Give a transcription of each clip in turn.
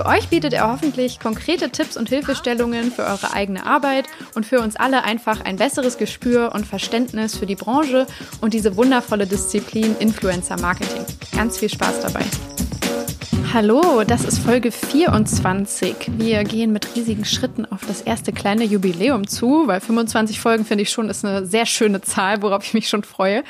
Für euch bietet er hoffentlich konkrete Tipps und Hilfestellungen für eure eigene Arbeit und für uns alle einfach ein besseres Gespür und Verständnis für die Branche und diese wundervolle Disziplin Influencer Marketing. Ganz viel Spaß dabei. Hallo, das ist Folge 24. Wir gehen mit riesigen Schritten auf das erste kleine Jubiläum zu, weil 25 Folgen finde ich schon ist eine sehr schöne Zahl, worauf ich mich schon freue.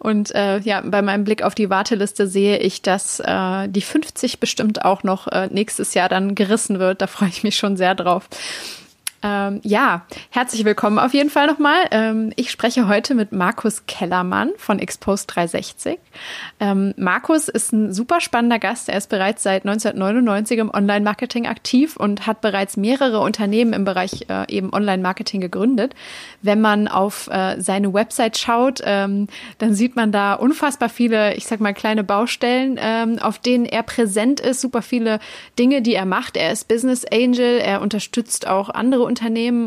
Und äh, ja, bei meinem Blick auf die Warteliste sehe ich, dass äh, die 50 bestimmt auch noch äh, nächstes Jahr dann gerissen wird. Da freue ich mich schon sehr drauf. Ähm, ja, herzlich willkommen auf jeden Fall nochmal. Ähm, ich spreche heute mit Markus Kellermann von Expose 360. Ähm, Markus ist ein super spannender Gast. Er ist bereits seit 1999 im Online-Marketing aktiv und hat bereits mehrere Unternehmen im Bereich äh, eben Online-Marketing gegründet. Wenn man auf äh, seine Website schaut, ähm, dann sieht man da unfassbar viele, ich sag mal, kleine Baustellen, ähm, auf denen er präsent ist, super viele Dinge, die er macht. Er ist Business Angel, er unterstützt auch andere Unternehmen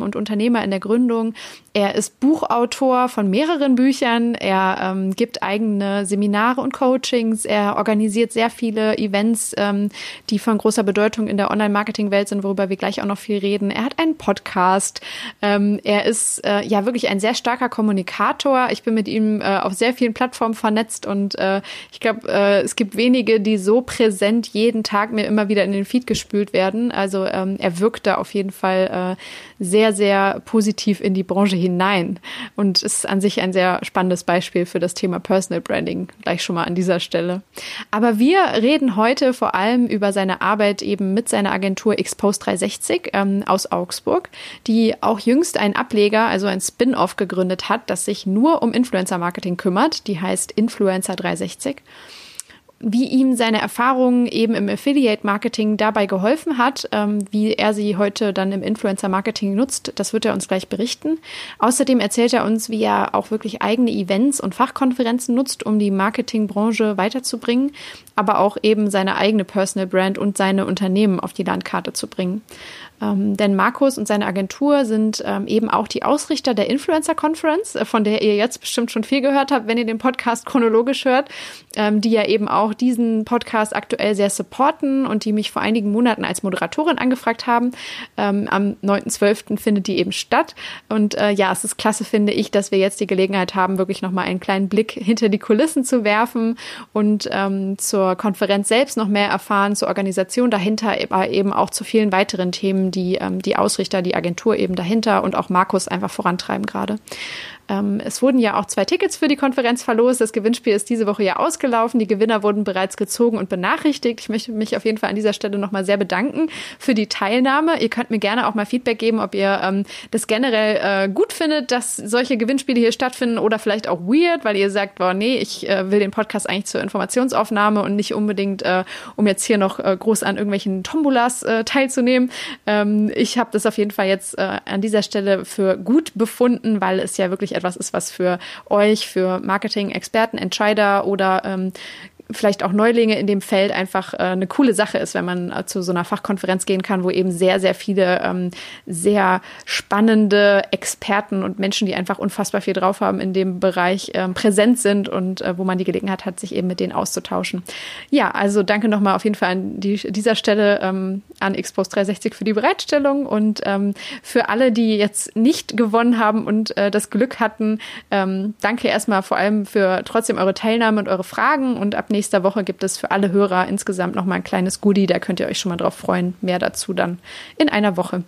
und Unternehmer in der Gründung. Er ist Buchautor von mehreren Büchern. Er ähm, gibt eigene Seminare und Coachings. Er organisiert sehr viele Events, ähm, die von großer Bedeutung in der Online-Marketing-Welt sind, worüber wir gleich auch noch viel reden. Er hat einen Podcast. Ähm, er ist äh, ja wirklich ein sehr starker Kommunikator. Ich bin mit ihm äh, auf sehr vielen Plattformen vernetzt und äh, ich glaube, äh, es gibt wenige, die so präsent jeden Tag mir immer wieder in den Feed gespült werden. Also ähm, er wirkt da auf jeden Fall äh, sehr, sehr positiv in die Branche hinein und ist an sich ein sehr spannendes Beispiel für das Thema Personal Branding, gleich schon mal an dieser Stelle. Aber wir reden heute vor allem über seine Arbeit eben mit seiner Agentur Expose 360 ähm, aus Augsburg, die auch jüngst einen Ableger, also ein Spin-off gegründet hat, das sich nur um Influencer-Marketing kümmert. Die heißt Influencer 360 wie ihm seine Erfahrungen eben im Affiliate-Marketing dabei geholfen hat, ähm, wie er sie heute dann im Influencer-Marketing nutzt, das wird er uns gleich berichten. Außerdem erzählt er uns, wie er auch wirklich eigene Events und Fachkonferenzen nutzt, um die Marketingbranche weiterzubringen, aber auch eben seine eigene Personal Brand und seine Unternehmen auf die Landkarte zu bringen. Ähm, denn Markus und seine Agentur sind ähm, eben auch die Ausrichter der Influencer Conference, äh, von der ihr jetzt bestimmt schon viel gehört habt, wenn ihr den Podcast chronologisch hört, ähm, die ja eben auch diesen Podcast aktuell sehr supporten und die mich vor einigen Monaten als Moderatorin angefragt haben. Ähm, am 9.12. findet die eben statt. Und äh, ja, es ist klasse, finde ich, dass wir jetzt die Gelegenheit haben, wirklich nochmal einen kleinen Blick hinter die Kulissen zu werfen und ähm, zur Konferenz selbst noch mehr erfahren, zur Organisation dahinter, aber eben auch zu vielen weiteren Themen, die, ähm, die Ausrichter, die Agentur eben dahinter und auch Markus einfach vorantreiben gerade. Ähm, es wurden ja auch zwei Tickets für die Konferenz verlost. Das Gewinnspiel ist diese Woche ja ausgelaufen. Die Gewinner wurden bereits gezogen und benachrichtigt. Ich möchte mich auf jeden Fall an dieser Stelle nochmal sehr bedanken für die Teilnahme. Ihr könnt mir gerne auch mal Feedback geben, ob ihr ähm, das generell äh, gut findet, dass solche Gewinnspiele hier stattfinden oder vielleicht auch weird, weil ihr sagt, boah, nee, ich äh, will den Podcast eigentlich zur Informationsaufnahme und nicht unbedingt, äh, um jetzt hier noch äh, groß an irgendwelchen Tombolas äh, teilzunehmen. Ähm, ich habe das auf jeden Fall jetzt äh, an dieser Stelle für gut befunden, weil es ja wirklich etwas ist, was für euch, für Marketing-Experten, Entscheider oder ähm, vielleicht auch Neulinge in dem Feld einfach äh, eine coole Sache ist, wenn man äh, zu so einer Fachkonferenz gehen kann, wo eben sehr, sehr viele ähm, sehr spannende Experten und Menschen, die einfach unfassbar viel drauf haben in dem Bereich, ähm, präsent sind und äh, wo man die Gelegenheit hat, sich eben mit denen auszutauschen. Ja, also danke nochmal auf jeden Fall an die, dieser Stelle ähm, an Expos 360 für die Bereitstellung und ähm, für alle, die jetzt nicht gewonnen haben und äh, das Glück hatten, ähm, danke erstmal vor allem für trotzdem eure Teilnahme und eure Fragen und ab nächster Woche gibt es für alle Hörer insgesamt noch mal ein kleines Goodie. Da könnt ihr euch schon mal drauf freuen. Mehr dazu dann in einer Woche.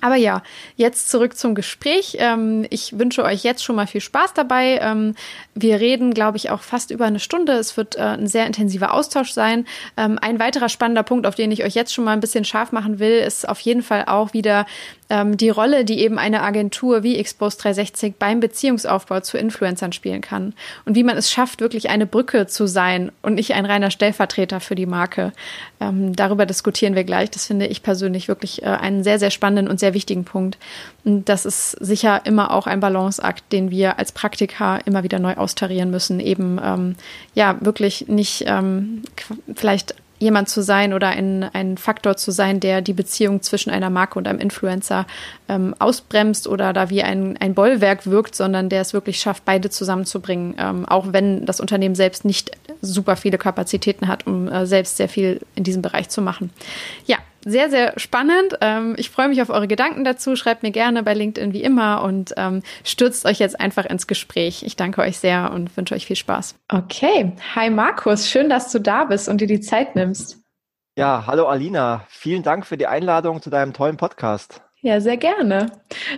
Aber ja, jetzt zurück zum Gespräch. Ähm, ich wünsche euch jetzt schon mal viel Spaß dabei. Ähm, wir reden, glaube ich, auch fast über eine Stunde. Es wird äh, ein sehr intensiver Austausch sein. Ähm, ein weiterer spannender Punkt, auf den ich euch jetzt schon mal ein bisschen scharf machen will, ist auf jeden Fall auch wieder die Rolle, die eben eine Agentur wie Expose 360 beim Beziehungsaufbau zu Influencern spielen kann und wie man es schafft, wirklich eine Brücke zu sein und nicht ein reiner Stellvertreter für die Marke. Darüber diskutieren wir gleich. Das finde ich persönlich wirklich äh, einen sehr, sehr spannenden und sehr wichtigen Punkt. Und das ist sicher immer auch ein Balanceakt, den wir als Praktiker immer wieder neu austarieren müssen. Eben ähm, ja wirklich nicht ähm, vielleicht jemand zu sein oder ein, ein Faktor zu sein, der die Beziehung zwischen einer Marke und einem Influencer ähm, ausbremst oder da wie ein, ein Bollwerk wirkt, sondern der es wirklich schafft, beide zusammenzubringen, ähm, auch wenn das Unternehmen selbst nicht super viele Kapazitäten hat, um äh, selbst sehr viel in diesem Bereich zu machen. Ja, sehr, sehr spannend. Ähm, ich freue mich auf eure Gedanken dazu. Schreibt mir gerne bei LinkedIn wie immer und ähm, stürzt euch jetzt einfach ins Gespräch. Ich danke euch sehr und wünsche euch viel Spaß. Okay. Hi Markus, schön, dass du da bist und dir die Zeit nimmst. Ja, hallo Alina. Vielen Dank für die Einladung zu deinem tollen Podcast. Ja, sehr gerne.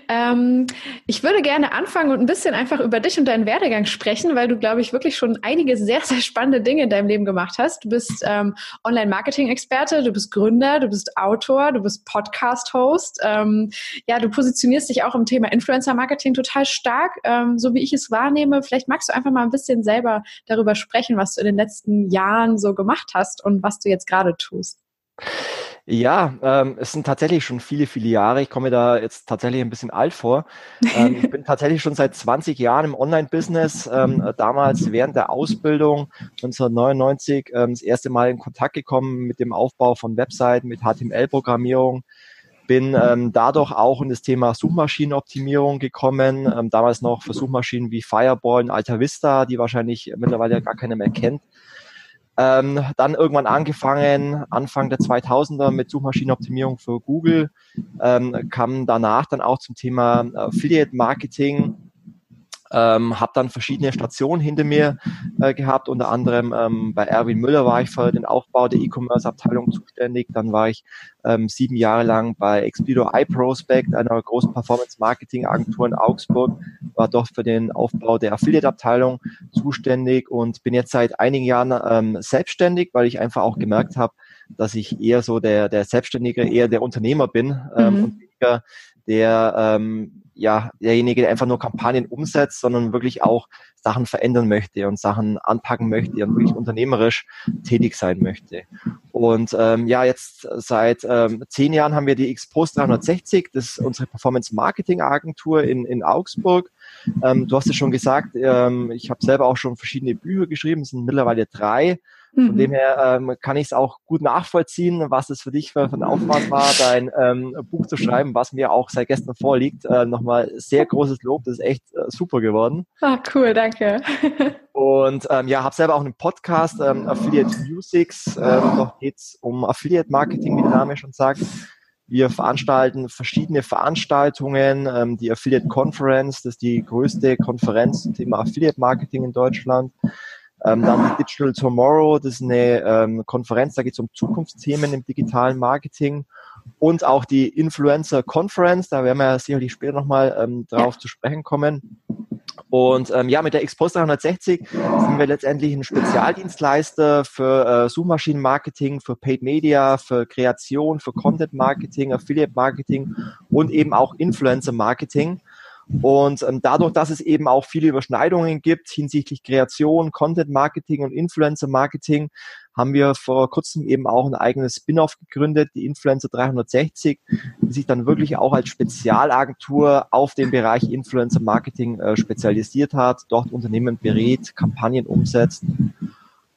Ähm, ich würde gerne anfangen und ein bisschen einfach über dich und deinen Werdegang sprechen, weil du, glaube ich, wirklich schon einige sehr, sehr spannende Dinge in deinem Leben gemacht hast. Du bist ähm, Online-Marketing-Experte, du bist Gründer, du bist Autor, du bist Podcast-Host. Ähm, ja, du positionierst dich auch im Thema Influencer-Marketing total stark, ähm, so wie ich es wahrnehme. Vielleicht magst du einfach mal ein bisschen selber darüber sprechen, was du in den letzten Jahren so gemacht hast und was du jetzt gerade tust. Ja, ähm, es sind tatsächlich schon viele, viele Jahre. Ich komme da jetzt tatsächlich ein bisschen alt vor. Ähm, ich bin tatsächlich schon seit 20 Jahren im Online-Business. Ähm, damals während der Ausbildung 1999 ähm, das erste Mal in Kontakt gekommen mit dem Aufbau von Webseiten, mit HTML-Programmierung. Bin ähm, dadurch auch in das Thema Suchmaschinenoptimierung gekommen. Ähm, damals noch für Suchmaschinen wie Fireball und Alta Vista, die wahrscheinlich mittlerweile gar keiner mehr kennt. Ähm, dann irgendwann angefangen, Anfang der 2000er mit Suchmaschinenoptimierung für Google, ähm, kam danach dann auch zum Thema Affiliate Marketing, ähm, habe dann verschiedene Stationen hinter mir äh, gehabt, unter anderem ähm, bei Erwin Müller war ich für den Aufbau der E-Commerce-Abteilung zuständig. Dann war ich ähm, sieben Jahre lang bei Expedo iProspect, einer großen Performance-Marketing-Agentur in Augsburg, war dort für den Aufbau der Affiliate-Abteilung zuständig und bin jetzt seit einigen Jahren ähm, selbstständig, weil ich einfach auch gemerkt habe, dass ich eher so der, der Selbstständige, eher der Unternehmer bin ähm, mhm. und weniger der ähm, ja, derjenige, der einfach nur Kampagnen umsetzt, sondern wirklich auch Sachen verändern möchte und Sachen anpacken möchte und wirklich unternehmerisch tätig sein möchte. Und ähm, ja, jetzt seit ähm, zehn Jahren haben wir die Xpost 360, das ist unsere Performance Marketing Agentur in, in Augsburg. Ähm, du hast es schon gesagt, ähm, ich habe selber auch schon verschiedene Bücher geschrieben, es sind mittlerweile drei. Von mhm. dem her ähm, kann ich es auch gut nachvollziehen, was es für dich für, für ein Aufwand war, dein ähm, Buch zu schreiben, was mir auch seit gestern vorliegt. Äh, Nochmal sehr großes Lob, das ist echt äh, super geworden. Ah, cool, danke. Und ähm, ja, habe selber auch einen Podcast, ähm, Affiliate Musics. Ähm, dort geht's um Affiliate Marketing, wie der Name schon sagt. Wir veranstalten verschiedene Veranstaltungen. Ähm, die Affiliate Conference, das ist die größte Konferenz zum Thema Affiliate Marketing in Deutschland. Ähm, dann Digital Tomorrow, das ist eine ähm, Konferenz, da geht es um Zukunftsthemen im digitalen Marketing und auch die Influencer Conference, da werden wir sicherlich später nochmal ähm, drauf ja. zu sprechen kommen. Und ähm, ja, mit der Exposter 360 sind wir letztendlich ein Spezialdienstleister für äh, Suchmaschinenmarketing, für Paid Media, für Kreation, für Content Marketing, Affiliate Marketing und eben auch Influencer Marketing. Und ähm, dadurch, dass es eben auch viele Überschneidungen gibt hinsichtlich Kreation, Content Marketing und Influencer Marketing, haben wir vor kurzem eben auch ein eigenes Spin-off gegründet, die Influencer 360, die sich dann wirklich auch als Spezialagentur auf den Bereich Influencer Marketing äh, spezialisiert hat, dort Unternehmen berät, Kampagnen umsetzt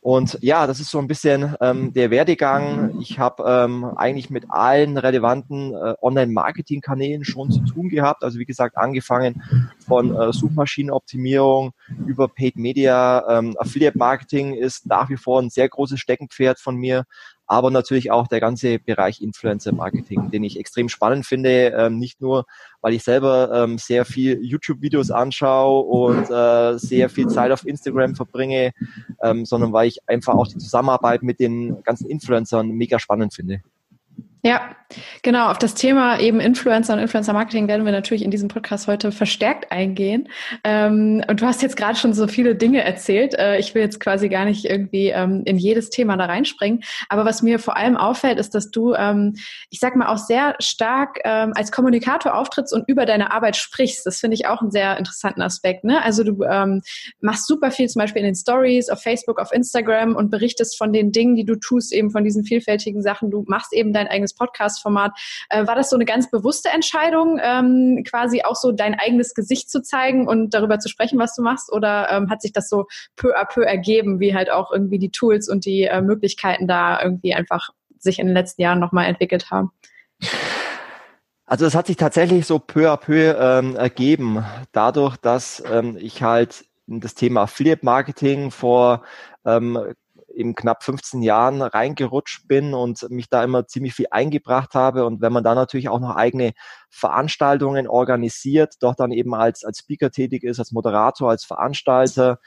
und ja, das ist so ein bisschen ähm, der Werdegang. Ich habe ähm, eigentlich mit allen relevanten äh, Online-Marketing-Kanälen schon zu tun gehabt. Also wie gesagt, angefangen von äh, Suchmaschinenoptimierung über Paid Media. Ähm, Affiliate-Marketing ist nach wie vor ein sehr großes Steckenpferd von mir aber natürlich auch der ganze Bereich Influencer-Marketing, den ich extrem spannend finde, ähm, nicht nur, weil ich selber ähm, sehr viel YouTube-Videos anschaue und äh, sehr viel Zeit auf Instagram verbringe, ähm, sondern weil ich einfach auch die Zusammenarbeit mit den ganzen Influencern mega spannend finde. Ja, genau. Auf das Thema eben Influencer und Influencer-Marketing werden wir natürlich in diesem Podcast heute verstärkt eingehen. Ähm, und du hast jetzt gerade schon so viele Dinge erzählt. Äh, ich will jetzt quasi gar nicht irgendwie ähm, in jedes Thema da reinspringen. Aber was mir vor allem auffällt, ist, dass du, ähm, ich sag mal, auch sehr stark als Kommunikator auftrittst und über deine Arbeit sprichst. Das finde ich auch einen sehr interessanten Aspekt. Ne? Also du machst super viel zum Beispiel in den Stories, auf Facebook, auf Instagram und berichtest von den Dingen, die du tust, eben von diesen vielfältigen Sachen. Du machst eben dein eigenes Podcast-Format. Äh, war das so eine ganz bewusste Entscheidung, ähm, quasi auch so dein eigenes Gesicht zu zeigen und darüber zu sprechen, was du machst? Oder ähm, hat sich das so peu à peu ergeben, wie halt auch irgendwie die Tools und die äh, Möglichkeiten da irgendwie einfach sich in den letzten Jahren nochmal entwickelt haben? Also es hat sich tatsächlich so peu à peu ähm, ergeben, dadurch, dass ähm, ich halt das Thema Affiliate Marketing vor ähm, eben knapp 15 Jahren reingerutscht bin und mich da immer ziemlich viel eingebracht habe. Und wenn man da natürlich auch noch eigene Veranstaltungen organisiert, doch dann eben als, als Speaker tätig ist, als Moderator, als Veranstalter,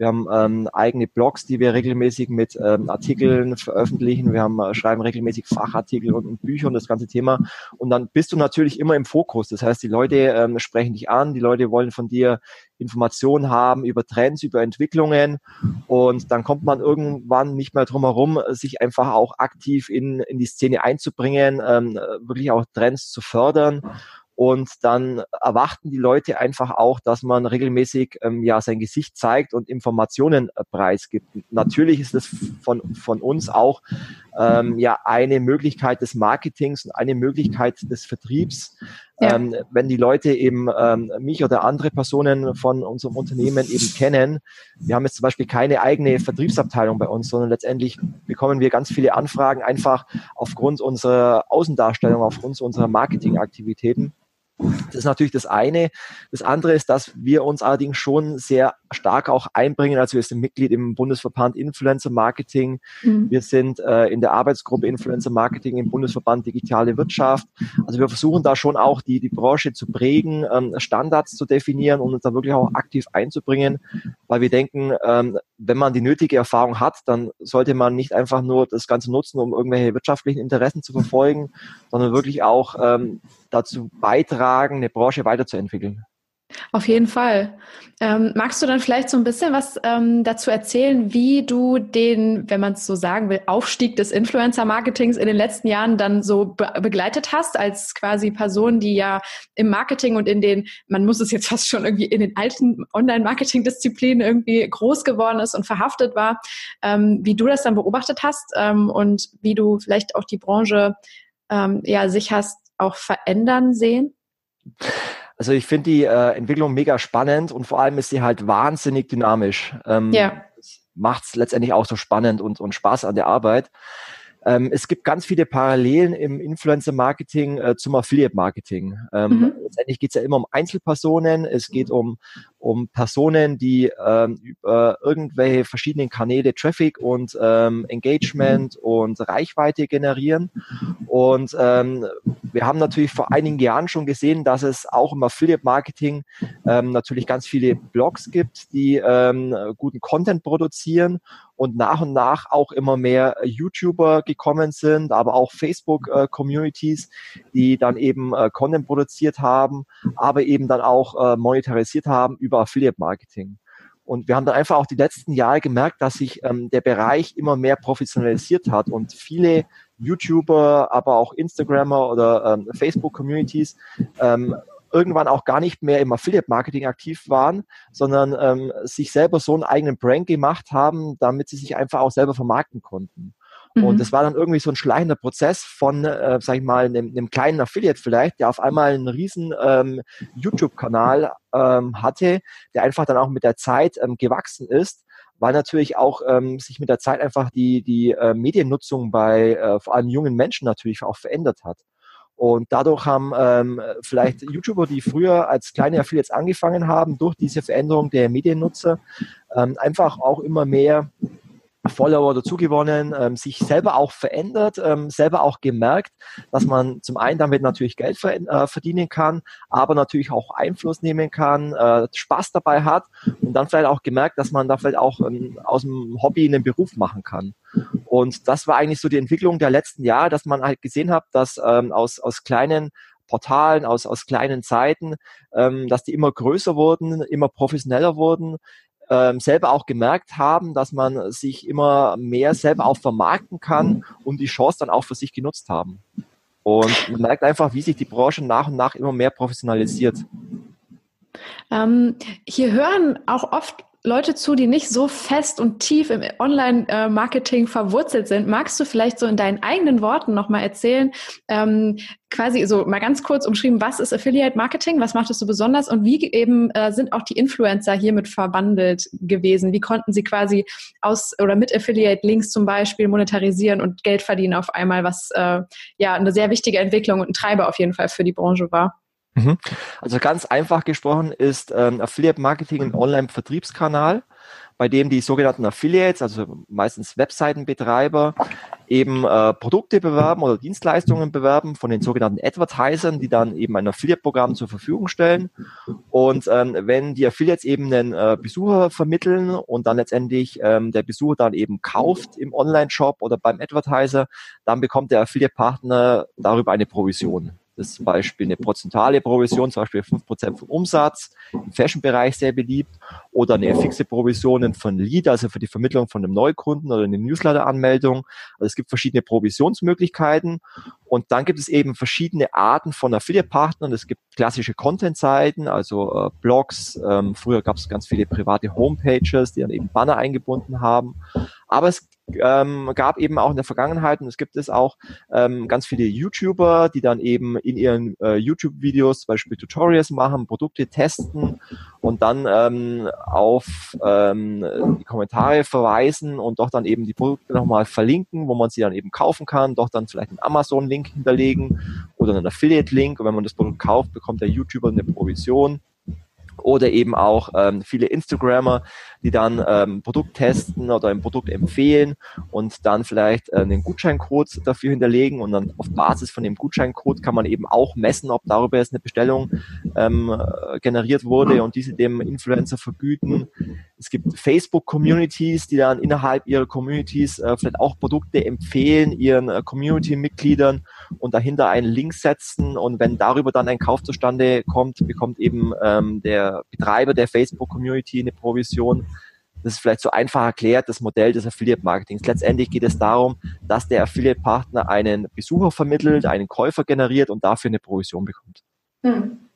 wir haben ähm, eigene Blogs, die wir regelmäßig mit ähm, Artikeln veröffentlichen. Wir haben, äh, schreiben regelmäßig Fachartikel und, und, Bücher und das ganze Thema. Und dann bist du natürlich immer im Fokus. Das heißt, die Leute ähm, sprechen dich an, die Leute wollen von dir Informationen haben über Trends, über Entwicklungen. Und dann kommt man irgendwann nicht mehr drum herum, sich einfach auch aktiv in, in die Szene einzubringen, ähm, wirklich auch Trends zu fördern. Und dann erwarten die Leute einfach auch, dass man regelmäßig ähm, ja sein Gesicht zeigt und Informationen äh, preisgibt. Natürlich ist es von, von uns auch ähm, ja eine Möglichkeit des Marketings und eine Möglichkeit des Vertriebs. Ähm, wenn die Leute eben ähm, mich oder andere Personen von unserem Unternehmen eben kennen. Wir haben jetzt zum Beispiel keine eigene Vertriebsabteilung bei uns, sondern letztendlich bekommen wir ganz viele Anfragen einfach aufgrund unserer Außendarstellung, aufgrund unserer Marketingaktivitäten. Das ist natürlich das eine. Das andere ist, dass wir uns allerdings schon sehr stark auch einbringen. Also wir sind Mitglied im Bundesverband Influencer Marketing. Mhm. Wir sind äh, in der Arbeitsgruppe Influencer Marketing im Bundesverband Digitale Wirtschaft. Also wir versuchen da schon auch die, die Branche zu prägen, ähm, Standards zu definieren und uns da wirklich auch aktiv einzubringen, weil wir denken, ähm, wenn man die nötige Erfahrung hat, dann sollte man nicht einfach nur das Ganze nutzen, um irgendwelche wirtschaftlichen Interessen zu verfolgen, sondern wirklich auch ähm, dazu beitragen, eine Branche weiterzuentwickeln. Auf jeden Fall. Ähm, magst du dann vielleicht so ein bisschen was ähm, dazu erzählen, wie du den, wenn man es so sagen will, Aufstieg des Influencer-Marketings in den letzten Jahren dann so be begleitet hast, als quasi Person, die ja im Marketing und in den, man muss es jetzt fast schon irgendwie in den alten Online-Marketing-Disziplinen irgendwie groß geworden ist und verhaftet war, ähm, wie du das dann beobachtet hast ähm, und wie du vielleicht auch die Branche ähm, ja sich hast auch verändern sehen? Also ich finde die äh, Entwicklung mega spannend und vor allem ist sie halt wahnsinnig dynamisch. Ähm, ja. Macht es letztendlich auch so spannend und, und Spaß an der Arbeit. Ähm, es gibt ganz viele Parallelen im Influencer-Marketing äh, zum Affiliate-Marketing. Ähm, mhm. Letztendlich geht es ja immer um Einzelpersonen, es geht um, um Personen, die ähm, über irgendwelche verschiedenen Kanäle Traffic und ähm, Engagement und Reichweite generieren. Und ähm, wir haben natürlich vor einigen Jahren schon gesehen, dass es auch im Affiliate-Marketing ähm, natürlich ganz viele Blogs gibt, die ähm, guten Content produzieren und nach und nach auch immer mehr YouTuber gekommen sind, aber auch Facebook-Communities, äh, die dann eben äh, Content produziert haben, aber eben dann auch äh, monetarisiert haben über Affiliate-Marketing. Und wir haben dann einfach auch die letzten Jahre gemerkt, dass sich ähm, der Bereich immer mehr professionalisiert hat und viele YouTuber, aber auch Instagrammer oder ähm, Facebook-Communities ähm, irgendwann auch gar nicht mehr im Affiliate-Marketing aktiv waren, sondern ähm, sich selber so einen eigenen Brand gemacht haben, damit sie sich einfach auch selber vermarkten konnten. Mhm. Und das war dann irgendwie so ein schleichender Prozess von, äh, sag ich mal, einem, einem kleinen Affiliate vielleicht, der auf einmal einen riesen ähm, YouTube-Kanal ähm, hatte, der einfach dann auch mit der Zeit ähm, gewachsen ist weil natürlich auch ähm, sich mit der Zeit einfach die, die äh, Mediennutzung bei äh, vor allem jungen Menschen natürlich auch verändert hat. Und dadurch haben ähm, vielleicht YouTuber, die früher als kleine Affiliates angefangen haben, durch diese Veränderung der Mediennutzer ähm, einfach auch immer mehr Follower dazugewonnen, ähm, sich selber auch verändert, ähm, selber auch gemerkt, dass man zum einen damit natürlich Geld äh, verdienen kann, aber natürlich auch Einfluss nehmen kann, äh, Spaß dabei hat und dann vielleicht auch gemerkt, dass man da vielleicht auch ähm, aus dem Hobby einen Beruf machen kann. Und das war eigentlich so die Entwicklung der letzten Jahre, dass man halt gesehen hat, dass ähm, aus, aus kleinen Portalen, aus, aus kleinen Seiten, ähm, dass die immer größer wurden, immer professioneller wurden, ähm, selber auch gemerkt haben, dass man sich immer mehr selber auch vermarkten kann und die Chance dann auch für sich genutzt haben. Und man merkt einfach, wie sich die Branche nach und nach immer mehr professionalisiert. Ähm, hier hören auch oft Leute zu, die nicht so fest und tief im Online-Marketing verwurzelt sind. Magst du vielleicht so in deinen eigenen Worten nochmal erzählen, ähm, quasi so mal ganz kurz umschrieben, was ist Affiliate Marketing, was macht es so besonders und wie eben äh, sind auch die Influencer hiermit verwandelt gewesen? Wie konnten sie quasi aus oder mit Affiliate Links zum Beispiel monetarisieren und Geld verdienen auf einmal, was äh, ja eine sehr wichtige Entwicklung und ein Treiber auf jeden Fall für die Branche war? Mhm. Also ganz einfach gesprochen ist ähm, Affiliate Marketing ein Online-Vertriebskanal, bei dem die sogenannten Affiliates, also meistens Webseitenbetreiber, eben äh, Produkte bewerben oder Dienstleistungen bewerben von den sogenannten Advertisern, die dann eben ein Affiliate-Programm zur Verfügung stellen. Und ähm, wenn die Affiliates eben einen äh, Besucher vermitteln und dann letztendlich ähm, der Besucher dann eben kauft im Online-Shop oder beim Advertiser, dann bekommt der Affiliate-Partner darüber eine Provision. Das ist zum Beispiel eine prozentuale Provision, zum Beispiel 5% vom Umsatz, im Fashion-Bereich sehr beliebt, oder eine fixe Provision von Lead, also für die Vermittlung von einem Neukunden oder eine Newsletter-Anmeldung. Also es gibt verschiedene Provisionsmöglichkeiten und dann gibt es eben verschiedene Arten von Affiliate-Partnern. Es gibt klassische Content-Seiten, also äh, Blogs. Ähm, früher gab es ganz viele private Homepages, die dann eben Banner eingebunden haben. Aber es ähm, gab eben auch in der Vergangenheit und es gibt es auch ähm, ganz viele YouTuber, die dann eben in ihren äh, YouTube-Videos zum Beispiel Tutorials machen, Produkte testen und dann ähm, auf ähm, die Kommentare verweisen und doch dann eben die Produkte nochmal verlinken, wo man sie dann eben kaufen kann, doch dann vielleicht einen Amazon-Link hinterlegen oder einen Affiliate-Link. Und wenn man das Produkt kauft, bekommt der YouTuber eine Provision oder eben auch ähm, viele Instagrammer, die dann ähm, Produkt testen oder ein Produkt empfehlen und dann vielleicht äh, einen Gutscheincode dafür hinterlegen und dann auf Basis von dem Gutscheincode kann man eben auch messen, ob darüber jetzt eine Bestellung ähm, generiert wurde und diese dem Influencer vergüten. Es gibt Facebook-Communities, die dann innerhalb ihrer Communities äh, vielleicht auch Produkte empfehlen, ihren äh, Community-Mitgliedern und dahinter einen Link setzen und wenn darüber dann ein Kauf zustande kommt, bekommt eben ähm, der Betreiber der Facebook-Community eine Provision das ist vielleicht so einfach erklärt, das Modell des Affiliate-Marketings. Letztendlich geht es darum, dass der Affiliate-Partner einen Besucher vermittelt, einen Käufer generiert und dafür eine Provision bekommt. Hm.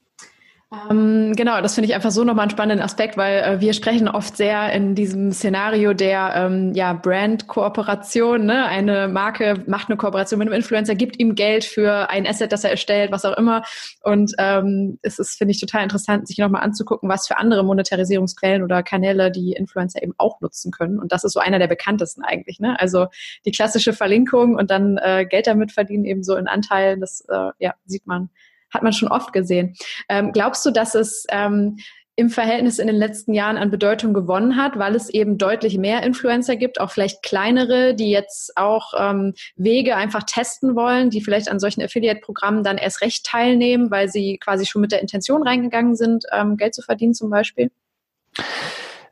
Ähm, genau, das finde ich einfach so nochmal einen spannenden Aspekt, weil äh, wir sprechen oft sehr in diesem Szenario der ähm, ja, Brand-Kooperation. Ne? Eine Marke macht eine Kooperation mit einem Influencer, gibt ihm Geld für ein Asset, das er erstellt, was auch immer. Und ähm, es ist, finde ich, total interessant, sich nochmal anzugucken, was für andere Monetarisierungsquellen oder Kanäle die Influencer eben auch nutzen können. Und das ist so einer der bekanntesten eigentlich. Ne? Also die klassische Verlinkung und dann äh, Geld damit verdienen, eben so in Anteilen, das äh, ja, sieht man hat man schon oft gesehen. Ähm, glaubst du, dass es ähm, im Verhältnis in den letzten Jahren an Bedeutung gewonnen hat, weil es eben deutlich mehr Influencer gibt, auch vielleicht kleinere, die jetzt auch ähm, Wege einfach testen wollen, die vielleicht an solchen Affiliate-Programmen dann erst recht teilnehmen, weil sie quasi schon mit der Intention reingegangen sind, ähm, Geld zu verdienen zum Beispiel?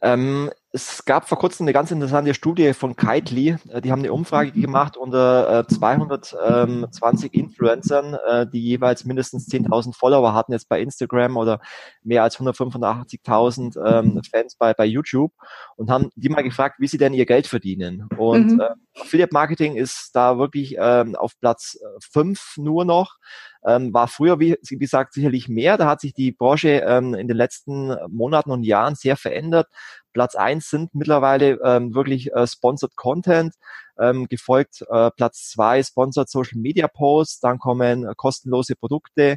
Ähm, es gab vor kurzem eine ganz interessante Studie von Kitely. Äh, die haben eine Umfrage gemacht unter 220 äh, Influencern, äh, die jeweils mindestens 10.000 Follower hatten jetzt bei Instagram oder mehr als 185.000 ähm, Fans bei, bei YouTube und haben die mal gefragt, wie sie denn ihr Geld verdienen. Und mhm. Affiliate Marketing ist da wirklich ähm, auf Platz 5 nur noch. Ähm, war früher, wie, wie gesagt, sicherlich mehr. Da hat sich die Branche ähm, in den letzten Monaten und Jahren sehr verändert. Platz eins sind mittlerweile ähm, wirklich äh, Sponsored Content, ähm, gefolgt äh, Platz zwei Sponsored Social Media Posts, dann kommen äh, kostenlose Produkte,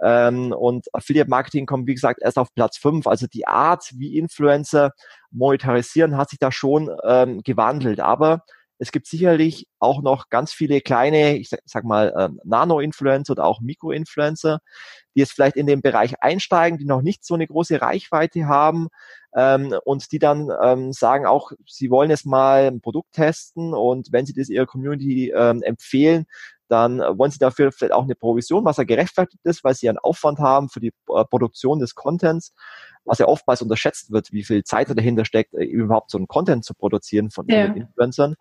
ähm, und Affiliate Marketing kommt, wie gesagt, erst auf Platz fünf. Also die Art, wie Influencer monetarisieren, hat sich da schon ähm, gewandelt. Aber es gibt sicherlich auch noch ganz viele kleine, ich sag, sag mal, ähm, Nano-Influencer oder auch Mikro-Influencer, die jetzt vielleicht in den Bereich einsteigen, die noch nicht so eine große Reichweite haben ähm, und die dann ähm, sagen auch, sie wollen jetzt mal ein Produkt testen und wenn sie das ihrer Community ähm, empfehlen, dann wollen sie dafür vielleicht auch eine Provision, was ja gerechtfertigt ist, weil sie einen Aufwand haben für die äh, Produktion des Contents was ja oftmals unterschätzt wird, wie viel Zeit dahinter steckt, äh, überhaupt so einen Content zu produzieren von ja. Influencern.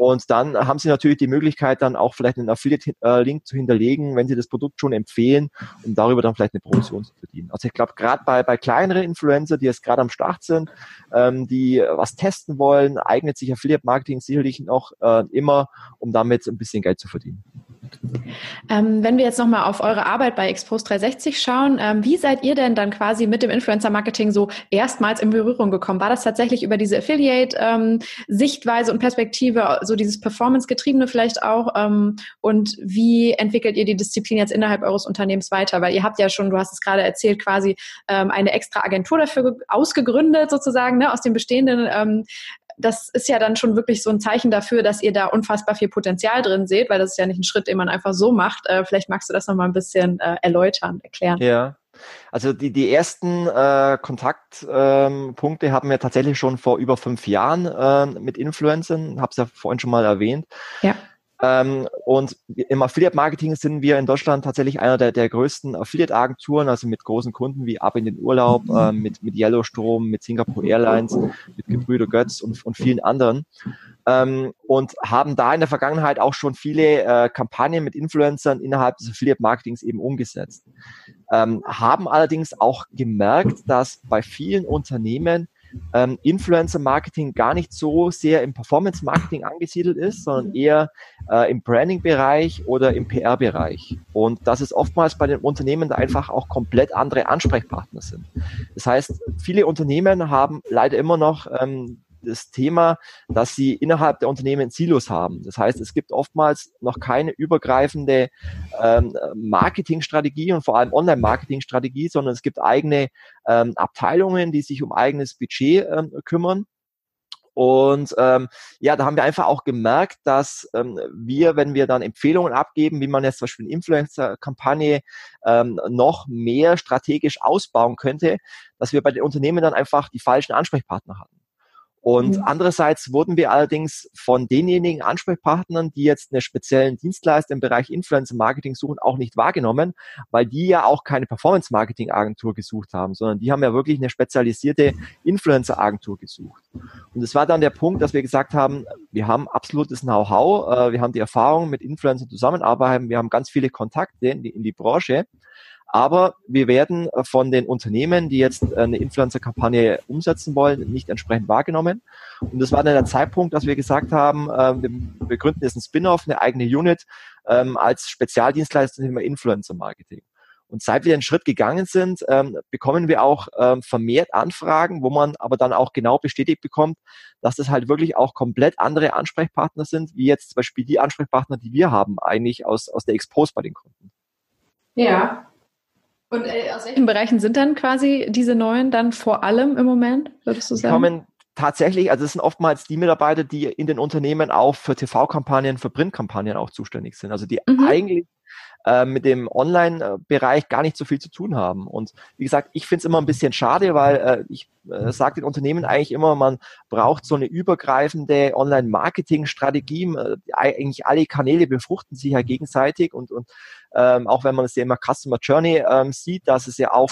Und dann haben sie natürlich die Möglichkeit, dann auch vielleicht einen Affiliate-Link zu hinterlegen, wenn sie das Produkt schon empfehlen, um darüber dann vielleicht eine Provision zu verdienen. Also ich glaube, gerade bei, bei kleineren Influencer, die jetzt gerade am Start sind, ähm, die was testen wollen, eignet sich Affiliate-Marketing sicherlich noch äh, immer, um damit ein bisschen Geld zu verdienen. Ähm, wenn wir jetzt nochmal auf eure Arbeit bei Expose 360 schauen, ähm, wie seid ihr denn dann quasi mit dem Influencer-Marketing so erstmals in Berührung gekommen? War das tatsächlich über diese Affiliate-Sichtweise ähm, und Perspektive, so dieses Performance-getriebene vielleicht auch? Ähm, und wie entwickelt ihr die Disziplin jetzt innerhalb eures Unternehmens weiter? Weil ihr habt ja schon, du hast es gerade erzählt, quasi ähm, eine extra Agentur dafür ausgegründet sozusagen, ne, aus den bestehenden ähm, das ist ja dann schon wirklich so ein Zeichen dafür, dass ihr da unfassbar viel Potenzial drin seht, weil das ist ja nicht ein Schritt, den man einfach so macht. Äh, vielleicht magst du das nochmal ein bisschen äh, erläutern, erklären. Ja. Also die, die ersten äh, Kontaktpunkte ähm, haben wir tatsächlich schon vor über fünf Jahren äh, mit Influencern, habe es ja vorhin schon mal erwähnt. Ja. Ähm, und im Affiliate-Marketing sind wir in Deutschland tatsächlich einer der, der größten Affiliate-Agenturen, also mit großen Kunden wie Ab in den Urlaub, äh, mit, mit Yellowstrom, mit Singapore Airlines, mit Gebrüder Götz und, und vielen anderen. Ähm, und haben da in der Vergangenheit auch schon viele äh, Kampagnen mit Influencern innerhalb des Affiliate-Marketings eben umgesetzt. Ähm, haben allerdings auch gemerkt, dass bei vielen Unternehmen ähm, Influencer-Marketing gar nicht so sehr im Performance-Marketing angesiedelt ist, sondern eher äh, im Branding-Bereich oder im PR-Bereich. Und dass es oftmals bei den Unternehmen da einfach auch komplett andere Ansprechpartner sind. Das heißt, viele Unternehmen haben leider immer noch ähm, das Thema, dass sie innerhalb der Unternehmen Silos haben. Das heißt, es gibt oftmals noch keine übergreifende ähm, Marketingstrategie und vor allem Online-Marketingstrategie, sondern es gibt eigene ähm, Abteilungen, die sich um eigenes Budget ähm, kümmern. Und ähm, ja, da haben wir einfach auch gemerkt, dass ähm, wir, wenn wir dann Empfehlungen abgeben, wie man jetzt zum Beispiel eine Influencer-Kampagne ähm, noch mehr strategisch ausbauen könnte, dass wir bei den Unternehmen dann einfach die falschen Ansprechpartner hatten. Und mhm. andererseits wurden wir allerdings von denjenigen Ansprechpartnern, die jetzt einen speziellen Dienstleister im Bereich Influencer Marketing suchen, auch nicht wahrgenommen, weil die ja auch keine Performance Marketing Agentur gesucht haben, sondern die haben ja wirklich eine spezialisierte Influencer Agentur gesucht. Und es war dann der Punkt, dass wir gesagt haben, wir haben absolutes Know-how, äh, wir haben die Erfahrung mit Influencer zusammenarbeiten, wir haben ganz viele Kontakte in die, in die Branche aber wir werden äh, von den Unternehmen, die jetzt äh, eine Influencer-Kampagne umsetzen wollen, nicht entsprechend wahrgenommen. Und das war dann der Zeitpunkt, dass wir gesagt haben, ähm, wir gründen jetzt ein Spin-off, eine eigene Unit ähm, als Spezialdienstleister im Influencer-Marketing. Und seit wir den Schritt gegangen sind, ähm, bekommen wir auch vermehrt Anfragen, wo man aber dann auch genau bestätigt bekommt, dass das halt wirklich auch komplett andere Ansprechpartner sind, wie jetzt zum Beispiel die Ansprechpartner, die wir haben, eigentlich aus, aus der Expose bei den Kunden. Ja, und äh, aus welchen Bereichen sind dann quasi diese neuen dann vor allem im Moment, würdest du sagen? Die kommen tatsächlich, also es sind oftmals die Mitarbeiter, die in den Unternehmen auch für TV-Kampagnen, für Printkampagnen auch zuständig sind. Also die mhm. eigentlich äh, mit dem Online-Bereich gar nicht so viel zu tun haben. Und wie gesagt, ich finde es immer ein bisschen schade, weil äh, ich äh, sage den Unternehmen eigentlich immer, man braucht so eine übergreifende Online-Marketing-Strategie. Äh, eigentlich alle Kanäle befruchten sich ja gegenseitig und, und ähm, auch wenn man das Thema Customer Journey ähm, sieht, dass es ja auch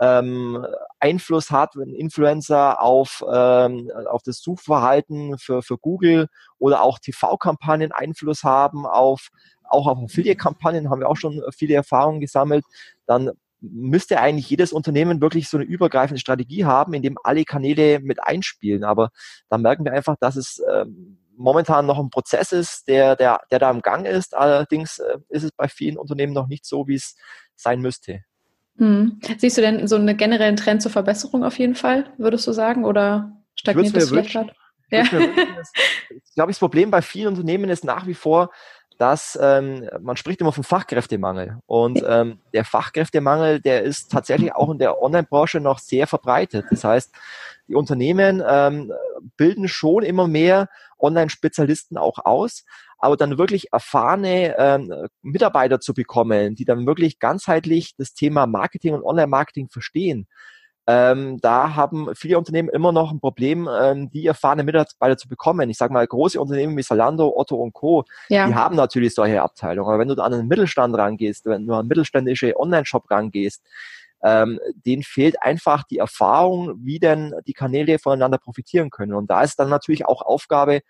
ähm, Einfluss hat, wenn Influencer auf, ähm, auf das Suchverhalten für, für Google oder auch TV-Kampagnen Einfluss haben auf auch auf Affiliate-Kampagnen haben wir auch schon viele Erfahrungen gesammelt, dann müsste eigentlich jedes Unternehmen wirklich so eine übergreifende Strategie haben, in dem alle Kanäle mit einspielen. Aber da merken wir einfach, dass es ähm, momentan noch ein Prozess ist, der, der, der da im Gang ist. Allerdings äh, ist es bei vielen Unternehmen noch nicht so, wie es sein müsste. Hm. Siehst du denn so einen generellen Trend zur Verbesserung auf jeden Fall, würdest du sagen? Oder stagniert das vielleicht gerade? Ja. Ich glaube, das Problem bei vielen Unternehmen ist nach wie vor, dass ähm, man spricht immer vom Fachkräftemangel. Und ähm, der Fachkräftemangel, der ist tatsächlich auch in der Online-Branche noch sehr verbreitet. Das heißt, die Unternehmen ähm, bilden schon immer mehr Online-Spezialisten auch aus, aber dann wirklich erfahrene ähm, Mitarbeiter zu bekommen, die dann wirklich ganzheitlich das Thema Marketing und Online-Marketing verstehen, ähm, da haben viele Unternehmen immer noch ein Problem, ähm, die erfahrene Mitarbeiter zu bekommen. Ich sage mal, große Unternehmen wie Salando, Otto und Co., ja. die haben natürlich solche Abteilungen. Aber wenn du an einen Mittelstand rangehst, wenn du an mittelständische Online-Shop rangehst, ähm, denen fehlt einfach die Erfahrung, wie denn die Kanäle voneinander profitieren können. Und da ist dann natürlich auch Aufgabe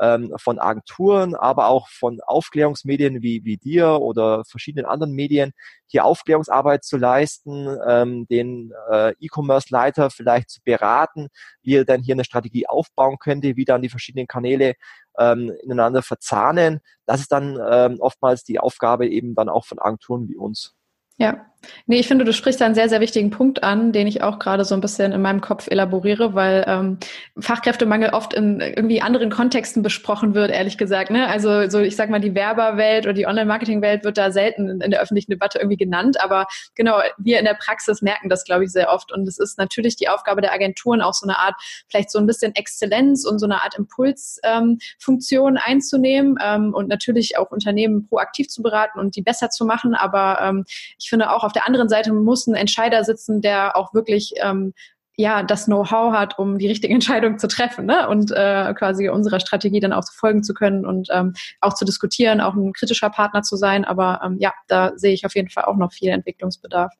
ähm, von Agenturen, aber auch von Aufklärungsmedien wie, wie dir oder verschiedenen anderen Medien, hier Aufklärungsarbeit zu leisten, ähm, den äh, E-Commerce-Leiter vielleicht zu beraten, wie er dann hier eine Strategie aufbauen könnte, wie dann die verschiedenen Kanäle ähm, ineinander verzahnen. Das ist dann ähm, oftmals die Aufgabe eben dann auch von Agenturen wie uns. Ja, Nee, ich finde, du sprichst einen sehr, sehr wichtigen Punkt an, den ich auch gerade so ein bisschen in meinem Kopf elaboriere, weil ähm, Fachkräftemangel oft in irgendwie anderen Kontexten besprochen wird, ehrlich gesagt. Ne? Also so, ich sag mal, die Werberwelt oder die Online-Marketing-Welt wird da selten in, in, der öffentlichen Debatte irgendwie genannt, aber genau, wir in der Praxis merken das, glaube ich, sehr oft. Und es ist natürlich die Aufgabe der Agenturen, auch so eine Art, vielleicht so ein bisschen Exzellenz und so eine Art Impulsfunktion ähm, einzunehmen ähm, und natürlich auch Unternehmen proaktiv zu beraten und die besser zu machen. Aber ähm, ich finde auch auf der anderen Seite muss ein Entscheider sitzen, der auch wirklich ähm, ja das Know-how hat, um die richtige Entscheidung zu treffen ne? und äh, quasi unserer Strategie dann auch folgen zu können und ähm, auch zu diskutieren, auch ein kritischer Partner zu sein. Aber ähm, ja, da sehe ich auf jeden Fall auch noch viel Entwicklungsbedarf.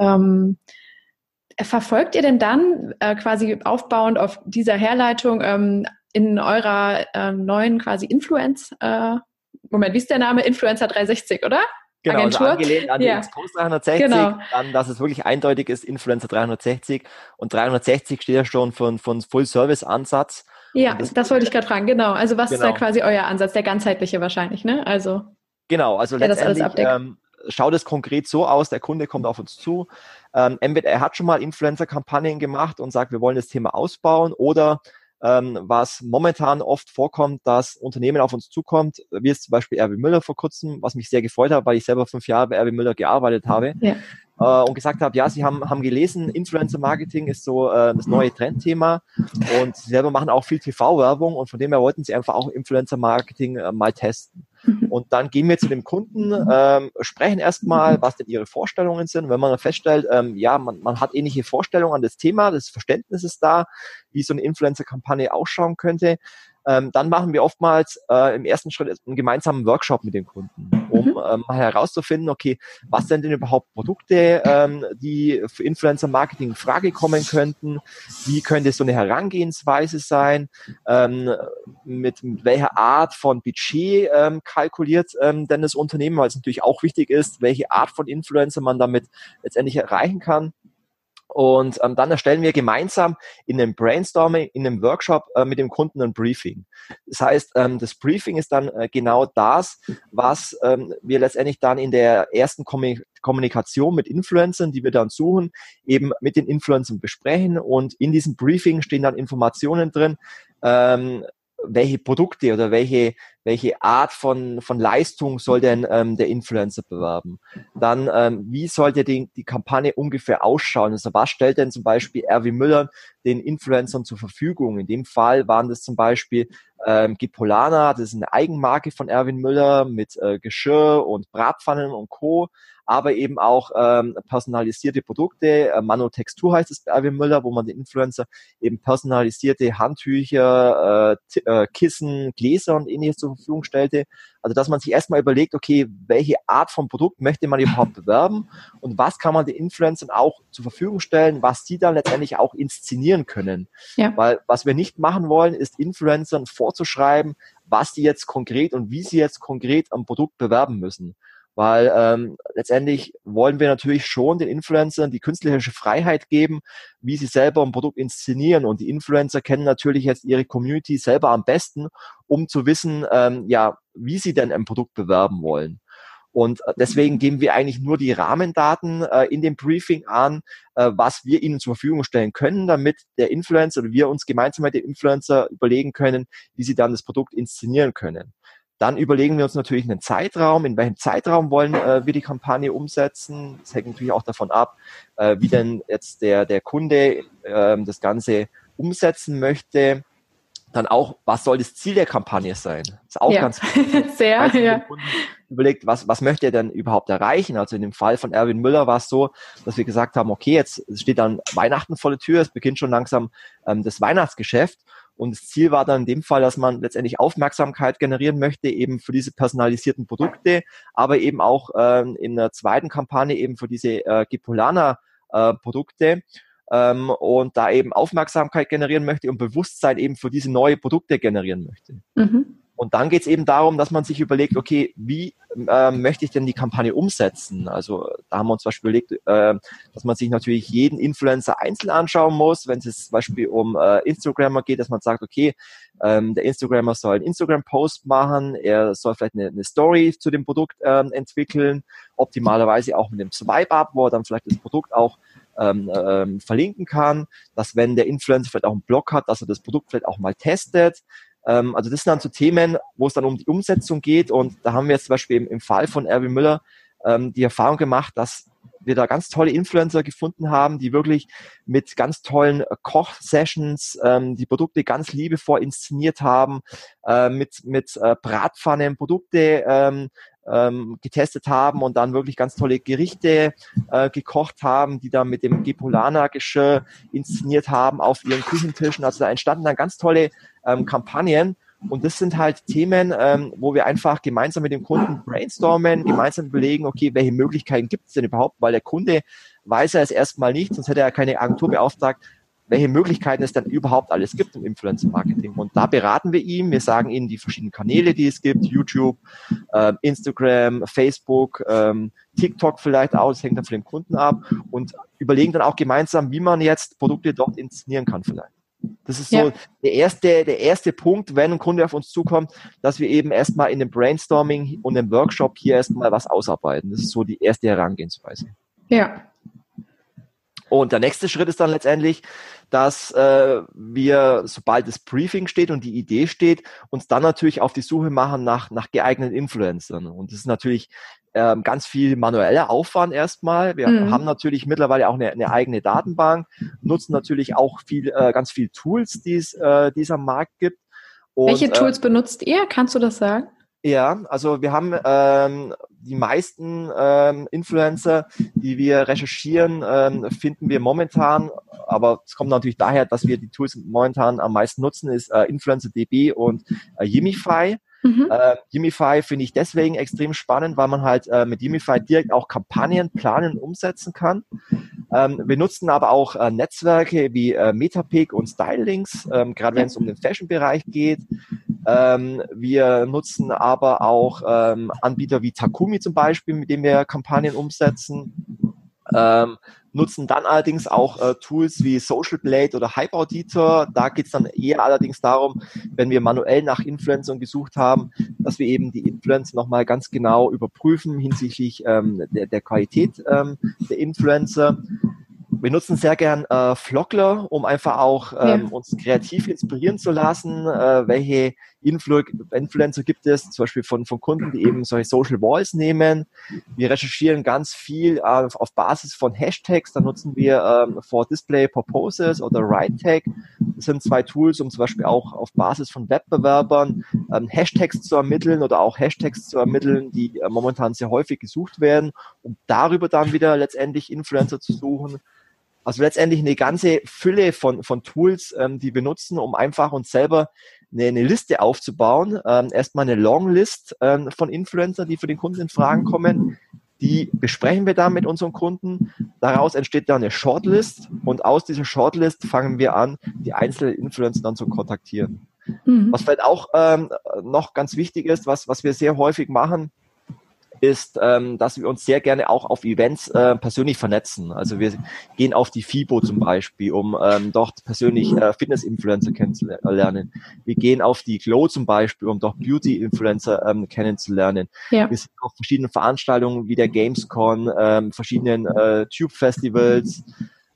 Ähm, verfolgt ihr denn dann äh, quasi aufbauend auf dieser Herleitung ähm, in eurer äh, neuen quasi Influence, äh, Moment, wie ist der Name? Influencer 360, oder? Genau, also Agentur. also angelehnt an ja. die Expose 360, genau. dann, dass es wirklich eindeutig ist, Influencer 360 und 360 steht ja schon für, für einen Full-Service-Ansatz. Ja, das, das, wollte ich gerade fragen, genau. Also was genau. ist da quasi euer Ansatz, der ganzheitliche wahrscheinlich, ne? Also Genau, also letztendlich ähm, schaut es konkret so aus, der Kunde kommt auf uns zu, ähm, entweder er hat schon mal Influencer-Kampagnen gemacht und sagt, wir wollen das Thema ausbauen oder ähm, was momentan oft vorkommt, dass Unternehmen auf uns zukommt, wie es zum Beispiel RW Müller vor kurzem, was mich sehr gefreut hat, weil ich selber fünf Jahre bei RW Müller gearbeitet habe. Ja. Äh, und gesagt habe, ja, sie haben, haben gelesen, Influencer Marketing ist so äh, das neue Trendthema und sie selber machen auch viel TV-Werbung und von dem her wollten sie einfach auch Influencer Marketing äh, mal testen. Mhm. Und dann gehen wir zu dem Kunden, ähm, sprechen erstmal, was denn ihre Vorstellungen sind. wenn man dann feststellt, ähm, ja, man, man hat ähnliche Vorstellungen an das Thema, das Verständnis ist da, wie so eine Influencer-Kampagne ausschauen könnte, ähm, dann machen wir oftmals äh, im ersten Schritt einen gemeinsamen Workshop mit den Kunden, um mhm. ähm, herauszufinden, okay, was sind denn überhaupt Produkte, ähm, die für Influencer-Marketing in Frage kommen könnten, wie könnte so eine Herangehensweise sein, ähm, mit, mit welcher Art von Budget ähm, kalkuliert ähm, denn das Unternehmen, weil es natürlich auch wichtig ist, welche Art von Influencer man damit letztendlich erreichen kann. Und ähm, dann erstellen wir gemeinsam in einem Brainstorming, in einem Workshop äh, mit dem Kunden ein Briefing. Das heißt, ähm, das Briefing ist dann äh, genau das, was ähm, wir letztendlich dann in der ersten Kommunikation mit Influencern, die wir dann suchen, eben mit den Influencern besprechen. Und in diesem Briefing stehen dann Informationen drin, ähm, welche Produkte oder welche, welche Art von, von Leistung soll denn ähm, der Influencer bewerben? Dann, ähm, wie sollte die, die Kampagne ungefähr ausschauen? Also was stellt denn zum Beispiel Erwin Müller den Influencern zur Verfügung? In dem Fall waren das zum Beispiel ähm, Gipolana, das ist eine Eigenmarke von Erwin Müller mit äh, Geschirr und Bratpfannen und Co aber eben auch ähm, personalisierte Produkte. Äh, Manotextur heißt es bei Erwin Müller, wo man den Influencer eben personalisierte Handtücher, äh, äh, Kissen, Gläser und ähnliches zur Verfügung stellte. Also dass man sich erstmal überlegt, okay, welche Art von Produkt möchte man überhaupt bewerben und was kann man den Influencern auch zur Verfügung stellen, was sie dann letztendlich auch inszenieren können. Ja. Weil was wir nicht machen wollen, ist Influencern vorzuschreiben, was die jetzt konkret und wie sie jetzt konkret am Produkt bewerben müssen weil ähm, letztendlich wollen wir natürlich schon den Influencern die künstlerische Freiheit geben, wie sie selber ein Produkt inszenieren und die Influencer kennen natürlich jetzt ihre Community selber am besten, um zu wissen, ähm, ja, wie sie denn ein Produkt bewerben wollen. Und äh, deswegen geben wir eigentlich nur die Rahmendaten äh, in dem Briefing an, äh, was wir ihnen zur Verfügung stellen können, damit der Influencer oder wir uns gemeinsam mit dem Influencer überlegen können, wie sie dann das Produkt inszenieren können. Dann überlegen wir uns natürlich einen Zeitraum, in welchem Zeitraum wollen äh, wir die Kampagne umsetzen. Das hängt natürlich auch davon ab, äh, wie denn jetzt der, der Kunde äh, das Ganze umsetzen möchte. Dann auch, was soll das Ziel der Kampagne sein? Das ist auch ja. ganz wichtig. Sehr, ja. Überlegt, was, was möchte er denn überhaupt erreichen? Also in dem Fall von Erwin Müller war es so, dass wir gesagt haben, okay, jetzt steht dann Weihnachten vor der Tür, es beginnt schon langsam ähm, das Weihnachtsgeschäft. Und das Ziel war dann in dem Fall, dass man letztendlich Aufmerksamkeit generieren möchte, eben für diese personalisierten Produkte, aber eben auch ähm, in der zweiten Kampagne eben für diese äh, Gipolana äh, Produkte ähm, und da eben Aufmerksamkeit generieren möchte und Bewusstsein eben für diese neue Produkte generieren möchte. Mhm. Und dann geht es eben darum, dass man sich überlegt, okay, wie äh, möchte ich denn die Kampagne umsetzen? Also da haben wir uns zum Beispiel überlegt, äh, dass man sich natürlich jeden Influencer einzeln anschauen muss, wenn es zum Beispiel um äh, Instagrammer geht, dass man sagt, okay, ähm, der Instagrammer soll einen Instagram-Post machen, er soll vielleicht eine, eine Story zu dem Produkt ähm, entwickeln, optimalerweise auch mit dem Swipe-Up, wo er dann vielleicht das Produkt auch ähm, ähm, verlinken kann, dass wenn der Influencer vielleicht auch einen Blog hat, dass er das Produkt vielleicht auch mal testet. Ähm, also das sind dann so Themen, wo es dann um die Umsetzung geht und da haben wir jetzt zum Beispiel im, im Fall von Erwin Müller ähm, die Erfahrung gemacht, dass wir da ganz tolle Influencer gefunden haben, die wirklich mit ganz tollen äh, Koch-Sessions ähm, die Produkte ganz liebevoll inszeniert haben, äh, mit, mit äh, Bratpfannen Produkte ähm, ähm, getestet haben und dann wirklich ganz tolle Gerichte äh, gekocht haben, die dann mit dem Gepolana-Geschirr inszeniert haben auf ihren Küchentischen. Also da entstanden dann ganz tolle ähm, Kampagnen. Und das sind halt Themen, ähm, wo wir einfach gemeinsam mit dem Kunden brainstormen, gemeinsam überlegen, okay, welche Möglichkeiten gibt es denn überhaupt, weil der Kunde weiß ja es erstmal nicht, sonst hätte er keine Agentur beauftragt, welche Möglichkeiten es dann überhaupt alles gibt im Influencer-Marketing. Und da beraten wir ihm. Wir sagen ihm die verschiedenen Kanäle, die es gibt, YouTube, äh, Instagram, Facebook, ähm, TikTok vielleicht auch, das hängt dann von dem Kunden ab und überlegen dann auch gemeinsam, wie man jetzt Produkte dort inszenieren kann vielleicht. Das ist so ja. der erste, der erste Punkt, wenn ein Kunde auf uns zukommt, dass wir eben erstmal in dem Brainstorming und im Workshop hier erstmal was ausarbeiten. Das ist so die erste Herangehensweise. Ja, und der nächste Schritt ist dann letztendlich, dass äh, wir, sobald das Briefing steht und die Idee steht, uns dann natürlich auf die Suche machen nach, nach geeigneten Influencern. Und das ist natürlich ähm, ganz viel manueller Aufwand erstmal. Wir mhm. haben natürlich mittlerweile auch eine, eine, eigene Datenbank, nutzen natürlich auch viel, äh, ganz viel Tools, die es äh, am Markt gibt. Und, Welche äh, Tools äh, benutzt ihr? Kannst du das sagen? Ja, also wir haben ähm, die meisten ähm, Influencer, die wir recherchieren, ähm, finden wir momentan, aber es kommt natürlich daher, dass wir die Tools momentan am meisten nutzen, ist äh, Influencer DB und äh, Yimify. Mhm. Äh, Yimify finde ich deswegen extrem spannend, weil man halt äh, mit Yimify direkt auch Kampagnen planen und umsetzen kann. Ähm, wir nutzen aber auch äh, Netzwerke wie äh, Metapic und Stylinks, ähm, gerade wenn es um den Fashion-Bereich geht. Ähm, wir nutzen aber auch ähm, Anbieter wie Takumi zum Beispiel, mit denen wir Kampagnen umsetzen. Ähm, nutzen dann allerdings auch äh, Tools wie Social Blade oder Hype Auditor. Da geht es dann eher allerdings darum, wenn wir manuell nach Influencern gesucht haben, dass wir eben die Influencer nochmal ganz genau überprüfen hinsichtlich ähm, der, der Qualität ähm, der Influencer. Wir nutzen sehr gern äh, Flockler, um einfach auch ähm, ja. uns kreativ inspirieren zu lassen. Äh, welche Influ Influencer gibt es, zum Beispiel von, von Kunden, die eben solche Social Walls nehmen. Wir recherchieren ganz viel äh, auf Basis von Hashtags. Da nutzen wir ähm, For Display Purposes oder WriteTag. Das sind zwei Tools, um zum Beispiel auch auf Basis von Wettbewerbern ähm, Hashtags zu ermitteln oder auch Hashtags zu ermitteln, die äh, momentan sehr häufig gesucht werden, um darüber dann wieder letztendlich Influencer zu suchen. Also letztendlich eine ganze Fülle von, von Tools, ähm, die wir nutzen, um einfach uns selber eine, eine Liste aufzubauen. Ähm, erstmal eine Longlist ähm, von Influencern, die für den Kunden in Fragen kommen. Die besprechen wir dann mit unseren Kunden. Daraus entsteht dann eine Shortlist und aus dieser Shortlist fangen wir an, die einzelnen Influencer dann zu kontaktieren. Mhm. Was vielleicht auch ähm, noch ganz wichtig ist, was, was wir sehr häufig machen, ist, ähm, dass wir uns sehr gerne auch auf Events äh, persönlich vernetzen. Also wir gehen auf die FIBO zum Beispiel, um ähm, dort persönlich äh, Fitness-Influencer kennenzulernen. Wir gehen auf die Glow zum Beispiel, um dort Beauty-Influencer ähm, kennenzulernen. Ja. Wir sind auf verschiedenen Veranstaltungen wie der Gamescon, ähm, verschiedenen äh, Tube-Festivals.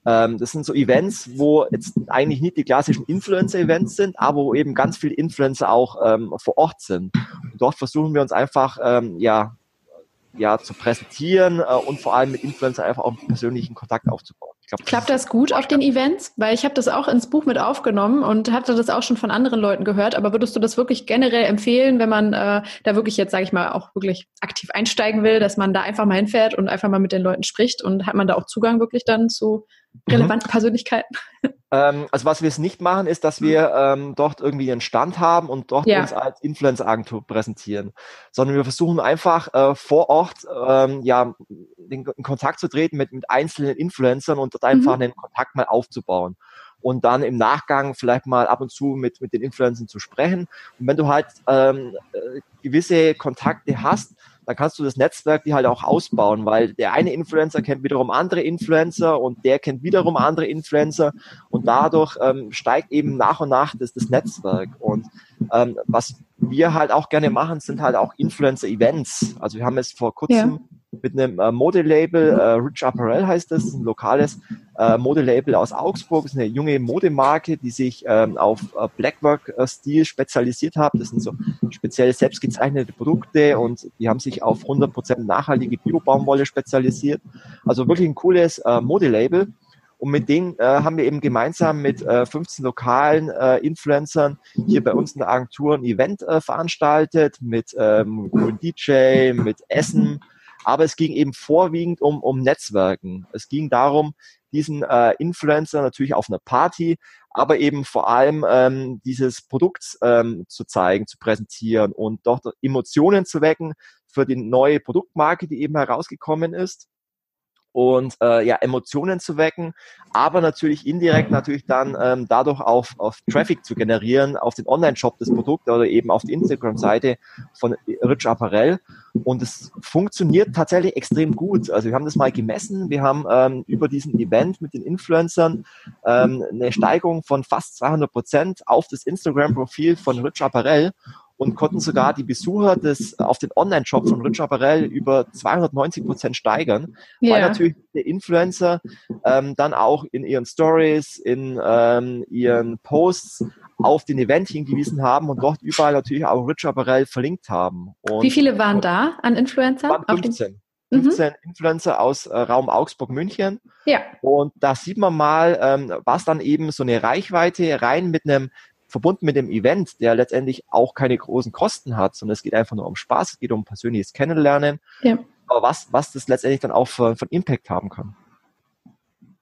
Ähm, das sind so Events, wo jetzt eigentlich nicht die klassischen Influencer-Events sind, aber wo eben ganz viele Influencer auch ähm, vor Ort sind. Und dort versuchen wir uns einfach ähm, ja ja zu präsentieren äh, und vor allem mit Influencern einfach auch einen persönlichen Kontakt aufzubauen. Glaub, Klappt das gut auf den Events? Weil ich habe das auch ins Buch mit aufgenommen und hatte das auch schon von anderen Leuten gehört. Aber würdest du das wirklich generell empfehlen, wenn man äh, da wirklich jetzt, sage ich mal, auch wirklich aktiv einsteigen will, dass man da einfach mal hinfährt und einfach mal mit den Leuten spricht und hat man da auch Zugang wirklich dann zu Mhm. relevante mhm. Persönlichkeiten? Ähm, also was wir es nicht machen, ist, dass wir ähm, dort irgendwie einen Stand haben und dort ja. uns als Influencer-Agentur präsentieren, sondern wir versuchen einfach äh, vor Ort ähm, ja in, in, Kontakt zu treten mit, mit einzelnen Influencern und dort einfach mhm. einen Kontakt mal aufzubauen und dann im Nachgang vielleicht mal ab und zu mit, mit den Influencern zu sprechen. Und wenn du halt ähm, äh, gewisse Kontakte hast, dann kannst du das Netzwerk die halt auch ausbauen, weil der eine Influencer kennt wiederum andere Influencer und der kennt wiederum andere Influencer und dadurch ähm, steigt eben nach und nach das, das Netzwerk. Und ähm, was wir halt auch gerne machen, sind halt auch Influencer-Events. Also wir haben jetzt vor kurzem ja mit einem äh, Modelabel, äh, Rich Apparel heißt das, ein lokales äh, Modelabel aus Augsburg, das ist eine junge Modemarke, die sich ähm, auf äh, Blackwork-Stil spezialisiert hat. Das sind so speziell selbstgezeichnete Produkte und die haben sich auf 100% nachhaltige Bio-Baumwolle spezialisiert. Also wirklich ein cooles äh, Modelabel. Und mit denen äh, haben wir eben gemeinsam mit äh, 15 lokalen äh, Influencern hier bei uns in der Agentur ein Event äh, veranstaltet mit ähm, DJ, mit Essen, aber es ging eben vorwiegend um, um Netzwerken. Es ging darum, diesen äh, Influencer natürlich auf einer Party, aber eben vor allem ähm, dieses Produkt ähm, zu zeigen, zu präsentieren und dort Emotionen zu wecken für die neue Produktmarke, die eben herausgekommen ist und äh, ja, Emotionen zu wecken, aber natürlich indirekt natürlich dann ähm, dadurch auf, auf Traffic zu generieren, auf den Online-Shop des Produkts oder eben auf die Instagram-Seite von Rich Apparel. Und es funktioniert tatsächlich extrem gut. Also wir haben das mal gemessen. Wir haben ähm, über diesen Event mit den Influencern ähm, eine Steigerung von fast 200 Prozent auf das Instagram-Profil von Rich Apparel und konnten sogar die Besucher des, auf den Online-Shop von Rich Apparel über 290 Prozent steigern, ja. weil natürlich der Influencer ähm, dann auch in ihren Stories, in ähm, ihren Posts auf den Event hingewiesen haben und dort überall natürlich auch Rich Apparel verlinkt haben. Und Wie viele waren da an Influencer? Waren 15. 15 mhm. Influencer aus äh, Raum Augsburg, München. Ja. Und da sieht man mal, ähm, was dann eben so eine Reichweite rein mit einem verbunden mit dem Event, der letztendlich auch keine großen Kosten hat, sondern es geht einfach nur um Spaß, es geht um persönliches Kennenlernen. Ja. Aber was, was das letztendlich dann auch für, von Impact haben kann.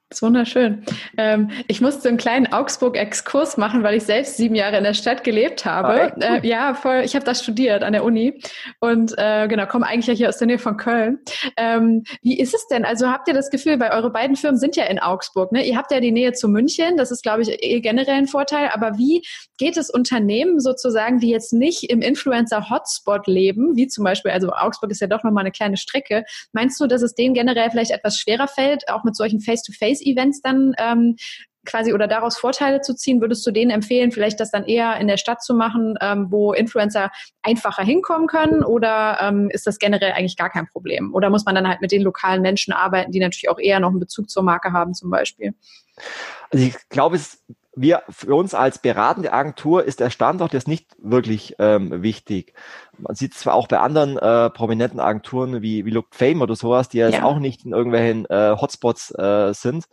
Das ist wunderschön. Ähm, ich musste einen kleinen Augsburg-Exkurs machen, weil ich selbst sieben Jahre in der Stadt gelebt habe. Cool. äh, ja, voll. Ich habe das studiert an der Uni und äh, genau komme eigentlich ja hier aus der Nähe von Köln. Ähm, wie ist es denn? Also habt ihr das Gefühl, weil eure beiden Firmen sind ja in Augsburg, ne? Ihr habt ja die Nähe zu München. Das ist, glaube ich, eh generell ein Vorteil. Aber wie geht es Unternehmen sozusagen, die jetzt nicht im Influencer-Hotspot leben, wie zum Beispiel, also Augsburg ist ja doch nochmal eine kleine Strecke. Meinst du, dass es denen generell vielleicht etwas schwerer fällt, auch mit solchen Face-to-Face Face-Events dann ähm, quasi oder daraus Vorteile zu ziehen, würdest du denen empfehlen, vielleicht das dann eher in der Stadt zu machen, ähm, wo Influencer einfacher hinkommen können oder ähm, ist das generell eigentlich gar kein Problem? Oder muss man dann halt mit den lokalen Menschen arbeiten, die natürlich auch eher noch einen Bezug zur Marke haben zum Beispiel? Also ich glaube, es wir, für uns als beratende Agentur ist der Standort jetzt nicht wirklich ähm, wichtig. Man sieht es zwar auch bei anderen äh, prominenten Agenturen wie, wie Look Fame oder sowas, die jetzt ja. auch nicht in irgendwelchen äh, Hotspots äh, sind.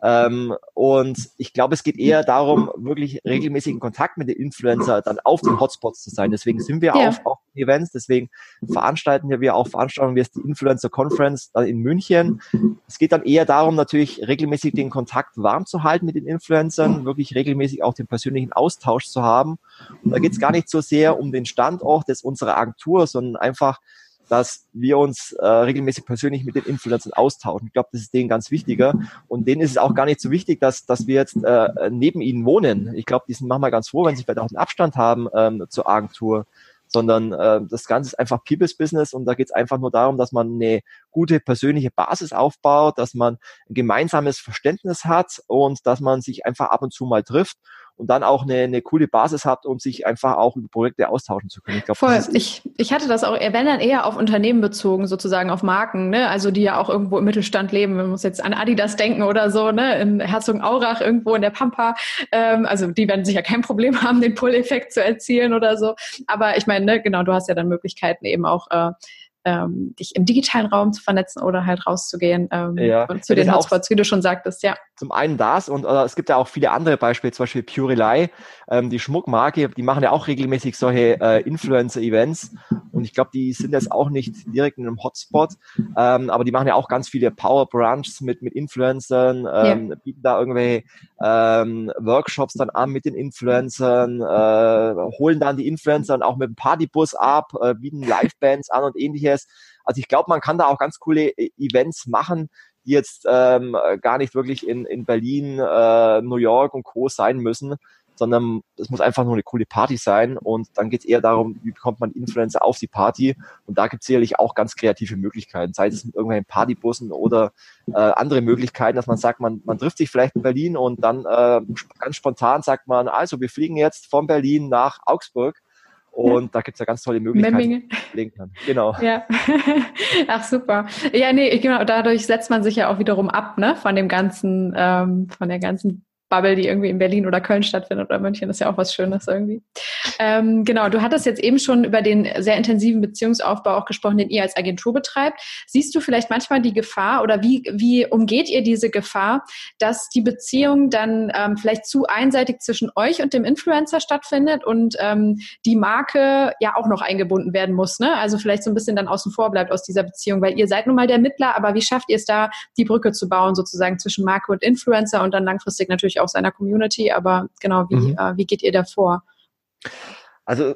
Ähm, und ich glaube, es geht eher darum, wirklich regelmäßig in Kontakt mit den Influencer dann auf den Hotspots zu sein. Deswegen sind wir ja. auf, auf Events, deswegen veranstalten wir auch Veranstaltungen wie es die Influencer Conference in München. Es geht dann eher darum, natürlich regelmäßig den Kontakt warm zu halten mit den Influencern, wirklich regelmäßig auch den persönlichen Austausch zu haben. Und da geht es gar nicht so sehr um den Standort des unserer Agentur, sondern einfach dass wir uns äh, regelmäßig persönlich mit den Influencern austauschen. Ich glaube, das ist denen ganz wichtiger. Und denen ist es auch gar nicht so wichtig, dass, dass wir jetzt äh, neben ihnen wohnen. Ich glaube, die sind manchmal ganz froh, wenn sie vielleicht auch einen Abstand haben ähm, zur Agentur sondern äh, das Ganze ist einfach People's Business und da geht es einfach nur darum, dass man eine gute persönliche Basis aufbaut, dass man ein gemeinsames Verständnis hat und dass man sich einfach ab und zu mal trifft und dann auch eine, eine coole Basis habt, um sich einfach auch über Projekte austauschen zu können. Ich glaub, Voll. Ich, ich hatte das auch, wenn dann eher auf Unternehmen bezogen, sozusagen auf Marken, ne? also die ja auch irgendwo im Mittelstand leben. Man muss jetzt an Adidas denken oder so, ne? in Herzogenaurach irgendwo in der Pampa. Ähm, also die werden sicher kein Problem haben, den Pull-Effekt zu erzielen oder so. Aber ich meine, ne, genau, du hast ja dann Möglichkeiten eben auch äh, ähm, dich im digitalen Raum zu vernetzen oder halt rauszugehen ähm, ja. und zu den Hotspots, wie du schon sagtest, ja. Zum einen das und es gibt ja auch viele andere Beispiele, zum Beispiel Purelei, ähm, die Schmuckmarke, die machen ja auch regelmäßig solche äh, Influencer-Events und ich glaube, die sind jetzt auch nicht direkt in einem Hotspot, ähm, aber die machen ja auch ganz viele Power Brunches mit, mit Influencern, ähm, ja. bieten da irgendwelche ähm, Workshops dann an mit den Influencern, äh, holen dann die Influencer dann auch mit dem Partybus ab, äh, bieten Livebands an und ähnliches. Also ich glaube, man kann da auch ganz coole e-, Events machen, die jetzt ähm, gar nicht wirklich in, in Berlin, äh, New York und Co. sein müssen, sondern es muss einfach nur eine coole Party sein und dann geht es eher darum, wie bekommt man Influencer auf die Party und da gibt es sicherlich auch ganz kreative Möglichkeiten, sei es mit irgendwelchen Partybussen oder äh, andere Möglichkeiten, dass man sagt, man, man trifft sich vielleicht in Berlin und dann äh, ganz spontan sagt man, also wir fliegen jetzt von Berlin nach Augsburg und da gibt es ja ganz tolle Möglichkeiten. Genau. Ja. Ach super. Ja, nee, genau, dadurch setzt man sich ja auch wiederum ab, ne, von dem ganzen, ähm, von der ganzen Bubble, die irgendwie in Berlin oder Köln stattfindet oder München, ist ja auch was Schönes irgendwie. Ähm, genau, du hattest jetzt eben schon über den sehr intensiven Beziehungsaufbau auch gesprochen, den ihr als Agentur betreibt. Siehst du vielleicht manchmal die Gefahr oder wie, wie umgeht ihr diese Gefahr, dass die Beziehung dann ähm, vielleicht zu einseitig zwischen euch und dem Influencer stattfindet und ähm, die Marke ja auch noch eingebunden werden muss, ne? Also vielleicht so ein bisschen dann außen vor bleibt aus dieser Beziehung, weil ihr seid nun mal der Mittler, aber wie schafft ihr es da, die Brücke zu bauen sozusagen zwischen Marke und Influencer und dann langfristig natürlich auch seiner Community, aber genau, wie, mhm. äh, wie geht ihr da vor? Also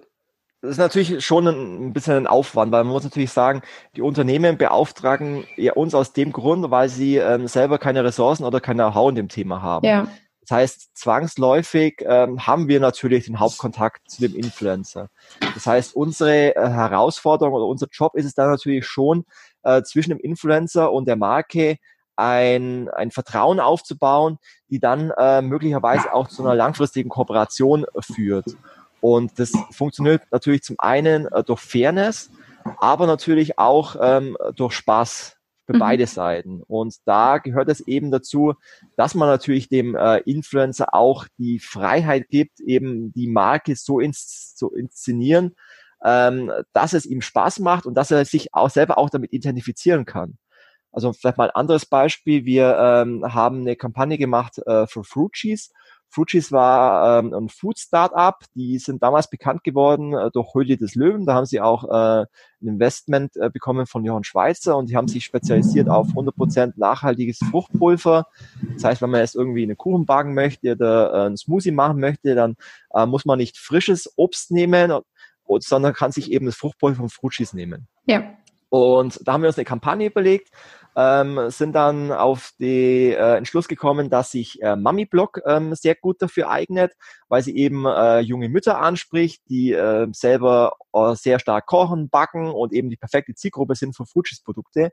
das ist natürlich schon ein, bisschen ein Aufwand, weil man muss natürlich sagen, die Unternehmen beauftragen ja uns aus dem Grund, weil sie ähm, selber keine Ressourcen oder keine Know-how in dem Thema haben. Ja. Das heißt, zwangsläufig ähm, haben wir natürlich den Hauptkontakt zu dem Influencer. Das heißt, unsere äh, Herausforderung oder unser Job ist es dann natürlich schon, äh, zwischen dem Influencer und der Marke ein, ein Vertrauen aufzubauen, die dann äh, möglicherweise auch zu einer langfristigen Kooperation führt. Und das funktioniert natürlich zum einen äh, durch Fairness, aber natürlich auch ähm, durch Spaß für mhm. beide Seiten. Und da gehört es eben dazu, dass man natürlich dem äh, Influencer auch die Freiheit gibt, eben die Marke so ins, zu inszenieren, ähm, dass es ihm Spaß macht und dass er sich auch selber auch damit identifizieren kann. Also vielleicht mal ein anderes Beispiel. Wir ähm, haben eine Kampagne gemacht äh, für Fruit Cheese. Fruit Cheese war ähm, ein Food Startup. Die sind damals bekannt geworden äh, durch Höhle des Löwen. Da haben sie auch äh, ein Investment äh, bekommen von Johann Schweizer und die haben sich spezialisiert auf 100% nachhaltiges Fruchtpulver. Das heißt, wenn man jetzt irgendwie einen Kuchen backen möchte oder äh, einen Smoothie machen möchte, dann äh, muss man nicht frisches Obst nehmen, sondern kann sich eben das Fruchtpulver von Fruit Cheese nehmen. Ja. Und da haben wir uns eine Kampagne überlegt, ähm, sind dann auf den äh, Entschluss gekommen, dass sich äh, Mami Blog ähm, sehr gut dafür eignet, weil sie eben äh, junge Mütter anspricht, die äh, selber äh, sehr stark kochen, backen und eben die perfekte Zielgruppe sind für Fujis-Produkte.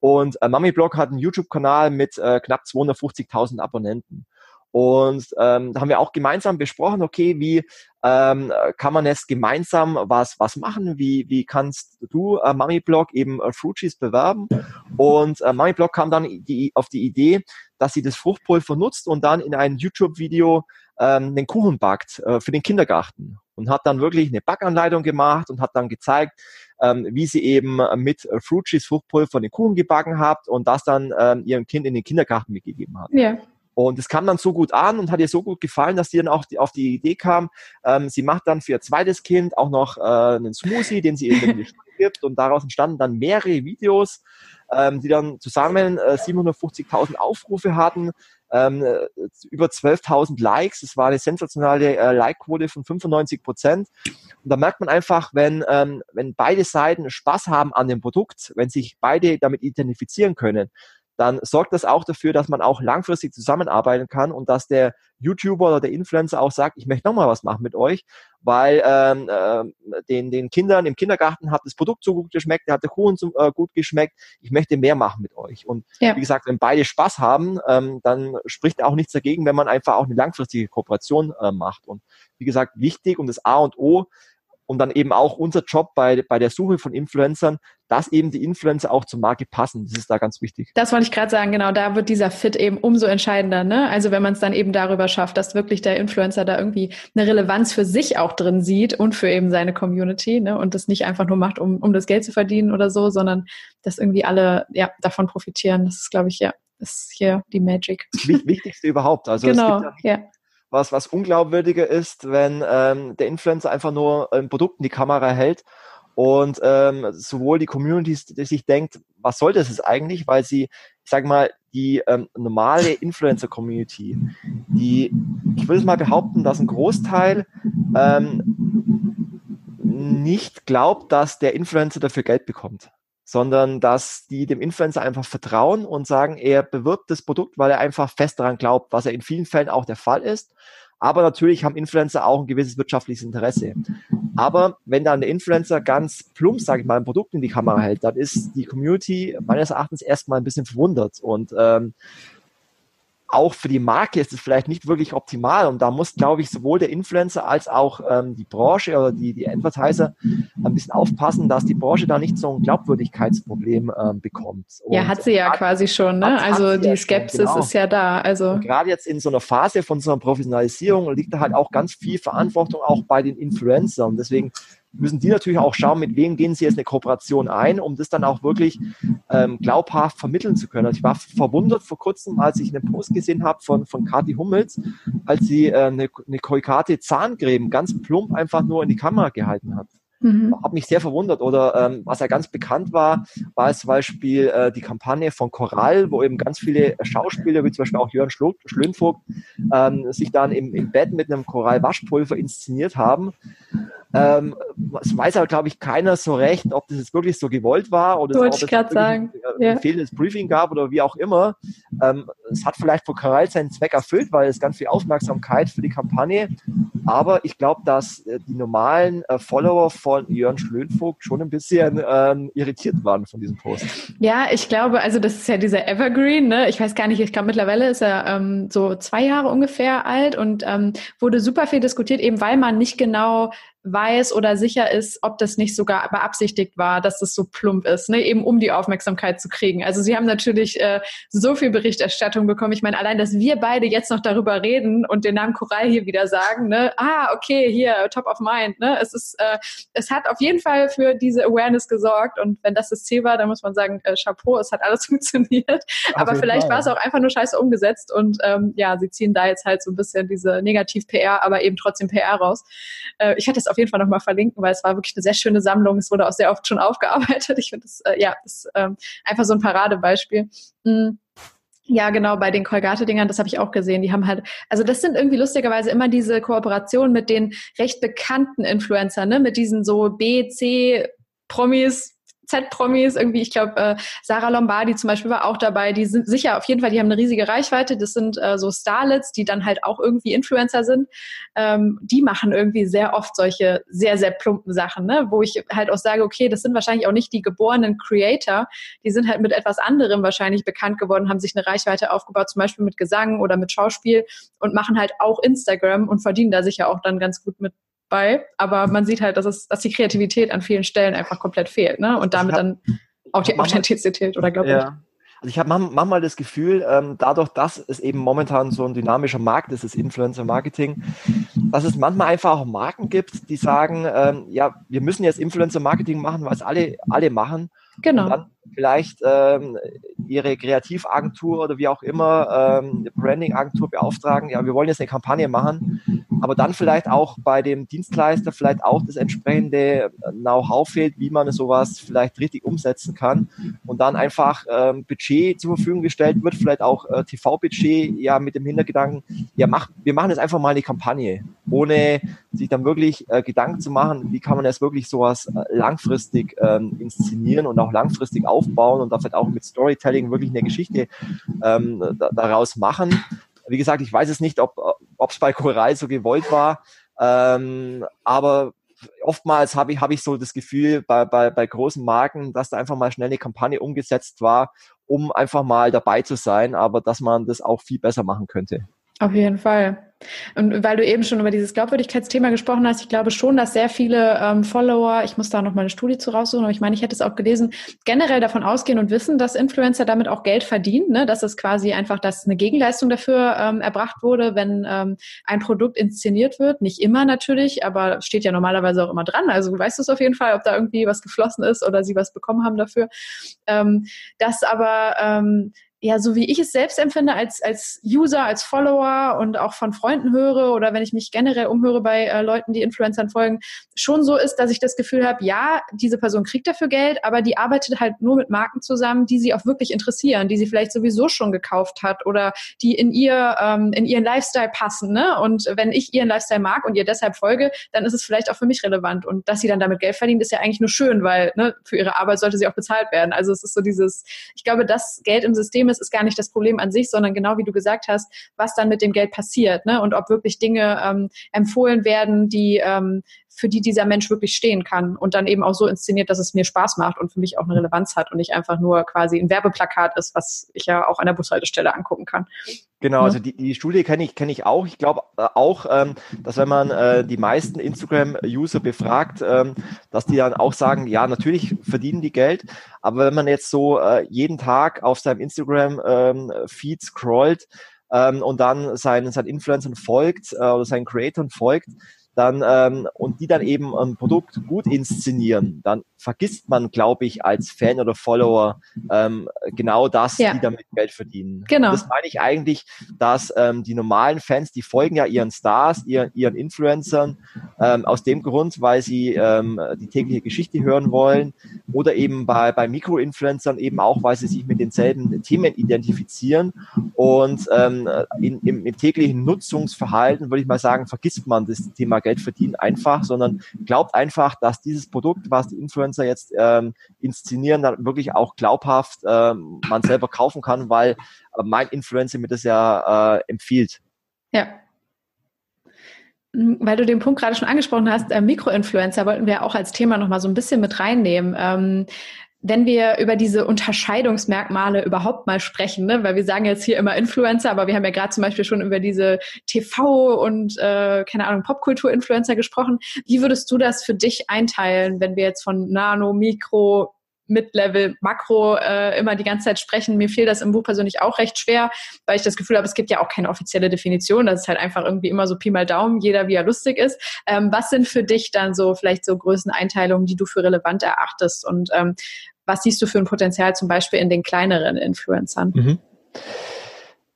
Und äh, Mami Blog hat einen YouTube-Kanal mit äh, knapp 250.000 Abonnenten. Und ähm, da haben wir auch gemeinsam besprochen, okay, wie ähm, kann man jetzt gemeinsam was, was machen? Wie, wie kannst du äh, MamiBlog eben äh, Fruities bewerben? Und äh, MamiBlog kam dann die, auf die Idee, dass sie das Fruchtpulver nutzt und dann in ein YouTube-Video ähm, den Kuchen backt äh, für den Kindergarten und hat dann wirklich eine Backanleitung gemacht und hat dann gezeigt, ähm, wie sie eben mit äh, Fruit Cheese Fruchtpulver den Kuchen gebacken hat und das dann ähm, ihrem Kind in den Kindergarten mitgegeben hat. Ja. Und es kam dann so gut an und hat ihr so gut gefallen, dass sie dann auch die, auf die Idee kam, ähm, sie macht dann für ihr zweites Kind auch noch äh, einen Smoothie, den sie eben gibt. Und daraus entstanden dann mehrere Videos, ähm, die dann zusammen äh, 750.000 Aufrufe hatten, ähm, über 12.000 Likes. Es war eine sensationale äh, Like-Quote von 95 Prozent. Und da merkt man einfach, wenn, ähm, wenn beide Seiten Spaß haben an dem Produkt, wenn sich beide damit identifizieren können, dann sorgt das auch dafür, dass man auch langfristig zusammenarbeiten kann und dass der YouTuber oder der Influencer auch sagt, ich möchte nochmal was machen mit euch, weil ähm, äh, den, den Kindern im Kindergarten hat das Produkt so gut geschmeckt, der hat der Kuchen so äh, gut geschmeckt, ich möchte mehr machen mit euch. Und ja. wie gesagt, wenn beide Spaß haben, ähm, dann spricht auch nichts dagegen, wenn man einfach auch eine langfristige Kooperation äh, macht. Und wie gesagt, wichtig und das A und O und dann eben auch unser Job bei, bei der Suche von Influencern, dass eben die Influencer auch zur Marke passen. Das ist da ganz wichtig. Das wollte ich gerade sagen, genau, da wird dieser Fit eben umso entscheidender. Ne? Also wenn man es dann eben darüber schafft, dass wirklich der Influencer da irgendwie eine Relevanz für sich auch drin sieht und für eben seine Community ne? und das nicht einfach nur macht, um, um das Geld zu verdienen oder so, sondern dass irgendwie alle ja, davon profitieren. Das ist, glaube ich, ja, ist hier die Magic. Das Wichtigste überhaupt. Also genau, ja was, was unglaubwürdiger ist, wenn ähm, der Influencer einfach nur ein Produkt in die Kamera hält und ähm, sowohl die Community die sich denkt, was soll das jetzt eigentlich, weil sie, ich sage mal, die ähm, normale Influencer-Community, die, ich würde es mal behaupten, dass ein Großteil ähm, nicht glaubt, dass der Influencer dafür Geld bekommt sondern dass die dem Influencer einfach vertrauen und sagen, er bewirbt das Produkt, weil er einfach fest daran glaubt, was ja in vielen Fällen auch der Fall ist. Aber natürlich haben Influencer auch ein gewisses wirtschaftliches Interesse. Aber wenn dann der Influencer ganz plump, sage ich mal, ein Produkt in die Kamera hält, dann ist die Community meines Erachtens erstmal ein bisschen verwundert. Und ähm, auch für die Marke ist es vielleicht nicht wirklich optimal. Und da muss, glaube ich, sowohl der Influencer als auch ähm, die Branche oder die, die Advertiser ein bisschen aufpassen, dass die Branche da nicht so ein Glaubwürdigkeitsproblem ähm, bekommt. Und ja, hat sie ja quasi schon. Ne? Hat, also hat die Skepsis schon, genau. ist ja da. Also gerade jetzt in so einer Phase von so einer Professionalisierung liegt da halt auch ganz viel Verantwortung auch bei den Influencern. Deswegen müssen die natürlich auch schauen, mit wem gehen sie jetzt eine Kooperation ein, um das dann auch wirklich ähm, glaubhaft vermitteln zu können. Also ich war verwundert vor kurzem, als ich einen Post gesehen habe von, von Kathi Hummels, als sie äh, eine, eine Koikate Zahngräben ganz plump einfach nur in die Kamera gehalten hat. Mhm. Hat mich sehr verwundert. Oder ähm, was ja ganz bekannt war, war zum Beispiel äh, die Kampagne von Choral, wo eben ganz viele Schauspieler, wie zum Beispiel auch Jörn Schlönvogt, ähm, sich dann im, im Bett mit einem Choral-Waschpulver inszeniert haben. Ähm, es weiß aber, glaube ich, keiner so recht, ob das jetzt wirklich so gewollt war oder ob es. Ein, äh, ein fehlendes Briefing gab oder wie auch immer. Ähm, es hat vielleicht von Choral seinen Zweck erfüllt, weil es ganz viel Aufmerksamkeit für die Kampagne. Aber ich glaube, dass äh, die normalen äh, Follower von Jörn Schlönvogt schon ein bisschen ähm, irritiert waren von diesem Post. Ja, ich glaube, also das ist ja dieser Evergreen, ne? Ich weiß gar nicht, ich glaube mittlerweile ist er ähm, so zwei Jahre ungefähr alt und ähm, wurde super viel diskutiert, eben weil man nicht genau weiß oder sicher ist, ob das nicht sogar beabsichtigt war, dass es so plump ist, ne? eben um die Aufmerksamkeit zu kriegen. Also sie haben natürlich äh, so viel Berichterstattung bekommen. Ich meine, allein, dass wir beide jetzt noch darüber reden und den Namen Choral hier wieder sagen, ne? ah, okay, hier, top of mind. Ne? Es, ist, äh, es hat auf jeden Fall für diese Awareness gesorgt und wenn das das Ziel war, dann muss man sagen, äh, Chapeau, es hat alles funktioniert. Aber vielleicht war es auch einfach nur scheiße umgesetzt und ähm, ja, sie ziehen da jetzt halt so ein bisschen diese Negativ-PR, aber eben trotzdem PR raus. Äh, ich hatte es auf jeden Fall nochmal verlinken, weil es war wirklich eine sehr schöne Sammlung. Es wurde auch sehr oft schon aufgearbeitet. Ich finde das, äh, ja, ist ähm, einfach so ein Paradebeispiel. Mhm. Ja, genau, bei den Colgate-Dingern, das habe ich auch gesehen. Die haben halt, also das sind irgendwie lustigerweise immer diese Kooperationen mit den recht bekannten Influencern, ne? mit diesen so B, C, Promis, Z-Promis, irgendwie, ich glaube, äh, Sarah Lombardi zum Beispiel war auch dabei. Die sind sicher auf jeden Fall, die haben eine riesige Reichweite. Das sind äh, so Starlets, die dann halt auch irgendwie Influencer sind. Ähm, die machen irgendwie sehr oft solche sehr, sehr plumpen Sachen, ne? wo ich halt auch sage, okay, das sind wahrscheinlich auch nicht die geborenen Creator. Die sind halt mit etwas anderem wahrscheinlich bekannt geworden, haben sich eine Reichweite aufgebaut, zum Beispiel mit Gesang oder mit Schauspiel und machen halt auch Instagram und verdienen da sicher auch dann ganz gut mit bei, aber man sieht halt, dass es, dass die Kreativität an vielen Stellen einfach komplett fehlt, ne? Und damit hab, dann auch die Authentizität oder glaube ja. ich. Also ich habe manchmal das Gefühl, ähm, dadurch, dass es eben momentan so ein dynamischer Markt ist, das Influencer-Marketing, dass es manchmal einfach auch Marken gibt, die sagen, ähm, ja, wir müssen jetzt Influencer-Marketing machen, was alle, alle machen. Genau. Und dann vielleicht ähm, ihre Kreativagentur oder wie auch immer, ähm, Branding-Agentur beauftragen, ja, wir wollen jetzt eine Kampagne machen, aber dann vielleicht auch bei dem Dienstleister vielleicht auch das entsprechende Know-how fehlt, wie man sowas vielleicht richtig umsetzen kann und dann einfach ähm, Budget zur Verfügung gestellt wird, vielleicht auch äh, TV-Budget, ja, mit dem Hintergedanken, ja, mach, wir machen jetzt einfach mal eine Kampagne, ohne sich dann wirklich äh, Gedanken zu machen, wie kann man jetzt wirklich sowas äh, langfristig ähm, inszenieren und auch langfristig aufbauen aufbauen und da vielleicht auch mit Storytelling wirklich eine Geschichte ähm, da, daraus machen. Wie gesagt, ich weiß es nicht, ob es bei Choral so gewollt war, ähm, aber oftmals habe ich, hab ich so das Gefühl bei, bei, bei großen Marken, dass da einfach mal schnell eine Kampagne umgesetzt war, um einfach mal dabei zu sein, aber dass man das auch viel besser machen könnte. Auf jeden Fall. Und weil du eben schon über dieses Glaubwürdigkeitsthema gesprochen hast, ich glaube schon, dass sehr viele ähm, Follower, ich muss da noch mal eine Studie zu raussuchen, aber ich meine, ich hätte es auch gelesen, generell davon ausgehen und wissen, dass Influencer damit auch Geld verdienen, ne? dass es quasi einfach, dass eine Gegenleistung dafür ähm, erbracht wurde, wenn ähm, ein Produkt inszeniert wird. Nicht immer natürlich, aber steht ja normalerweise auch immer dran. Also du weißt es auf jeden Fall, ob da irgendwie was geflossen ist oder sie was bekommen haben dafür. Ähm, dass aber ähm, ja, so wie ich es selbst empfinde als, als User, als Follower und auch von Freunden höre oder wenn ich mich generell umhöre bei äh, Leuten, die Influencern folgen, schon so ist, dass ich das Gefühl habe, ja, diese Person kriegt dafür Geld, aber die arbeitet halt nur mit Marken zusammen, die sie auch wirklich interessieren, die sie vielleicht sowieso schon gekauft hat oder die in ihr, ähm, in ihren Lifestyle passen, ne? Und wenn ich ihren Lifestyle mag und ihr deshalb folge, dann ist es vielleicht auch für mich relevant. Und dass sie dann damit Geld verdient, ist ja eigentlich nur schön, weil ne, für ihre Arbeit sollte sie auch bezahlt werden. Also es ist so dieses, ich glaube, das Geld im System Problem ist, ist gar nicht das Problem an sich, sondern genau wie du gesagt hast, was dann mit dem Geld passiert ne? und ob wirklich Dinge ähm, empfohlen werden, die ähm, für die dieser Mensch wirklich stehen kann und dann eben auch so inszeniert, dass es mir Spaß macht und für mich auch eine Relevanz hat und nicht einfach nur quasi ein Werbeplakat ist, was ich ja auch an der Bushaltestelle angucken kann. Genau, also die, die Studie kenne ich, kenne ich auch. Ich glaube äh, auch, ähm, dass wenn man äh, die meisten Instagram-User befragt, ähm, dass die dann auch sagen, ja, natürlich verdienen die Geld, aber wenn man jetzt so äh, jeden Tag auf seinem Instagram-Feed ähm, scrollt, ähm, und dann seinen, seinen Influencern folgt äh, oder seinen Creatoren folgt, dann ähm, und die dann eben ein Produkt gut inszenieren, dann vergisst man, glaube ich, als Fan oder Follower ähm, genau das, ja. die damit Geld verdienen. Genau. Und das meine ich eigentlich, dass ähm, die normalen Fans, die folgen ja ihren Stars, ihren, ihren Influencern ähm, aus dem Grund, weil sie ähm, die tägliche Geschichte hören wollen oder eben bei, bei Mikroinfluencern eben auch, weil sie sich mit denselben Themen identifizieren und ähm, in, im, im täglichen Nutzungsverhalten, würde ich mal sagen, vergisst man das Thema Geld verdienen einfach, sondern glaubt einfach, dass dieses Produkt, was die Influencer jetzt ähm, inszenieren, dann wirklich auch glaubhaft ähm, man selber kaufen kann, weil äh, mein Influencer mir das ja äh, empfiehlt. Ja. Hm, weil du den Punkt gerade schon angesprochen hast, äh, Mikroinfluencer wollten wir auch als Thema nochmal so ein bisschen mit reinnehmen. Ähm, wenn wir über diese Unterscheidungsmerkmale überhaupt mal sprechen, ne? weil wir sagen jetzt hier immer Influencer, aber wir haben ja gerade zum Beispiel schon über diese TV- und äh, keine Ahnung Popkultur-Influencer gesprochen. Wie würdest du das für dich einteilen, wenn wir jetzt von Nano, Mikro, Mid-Level, Makro äh, immer die ganze Zeit sprechen. Mir fiel das im Buch persönlich auch recht schwer, weil ich das Gefühl habe, es gibt ja auch keine offizielle Definition. Das ist halt einfach irgendwie immer so Pi mal Daumen, jeder wie er lustig ist. Ähm, was sind für dich dann so vielleicht so Größeneinteilungen, die du für relevant erachtest? Und ähm, was siehst du für ein Potenzial zum Beispiel in den kleineren Influencern? Mhm.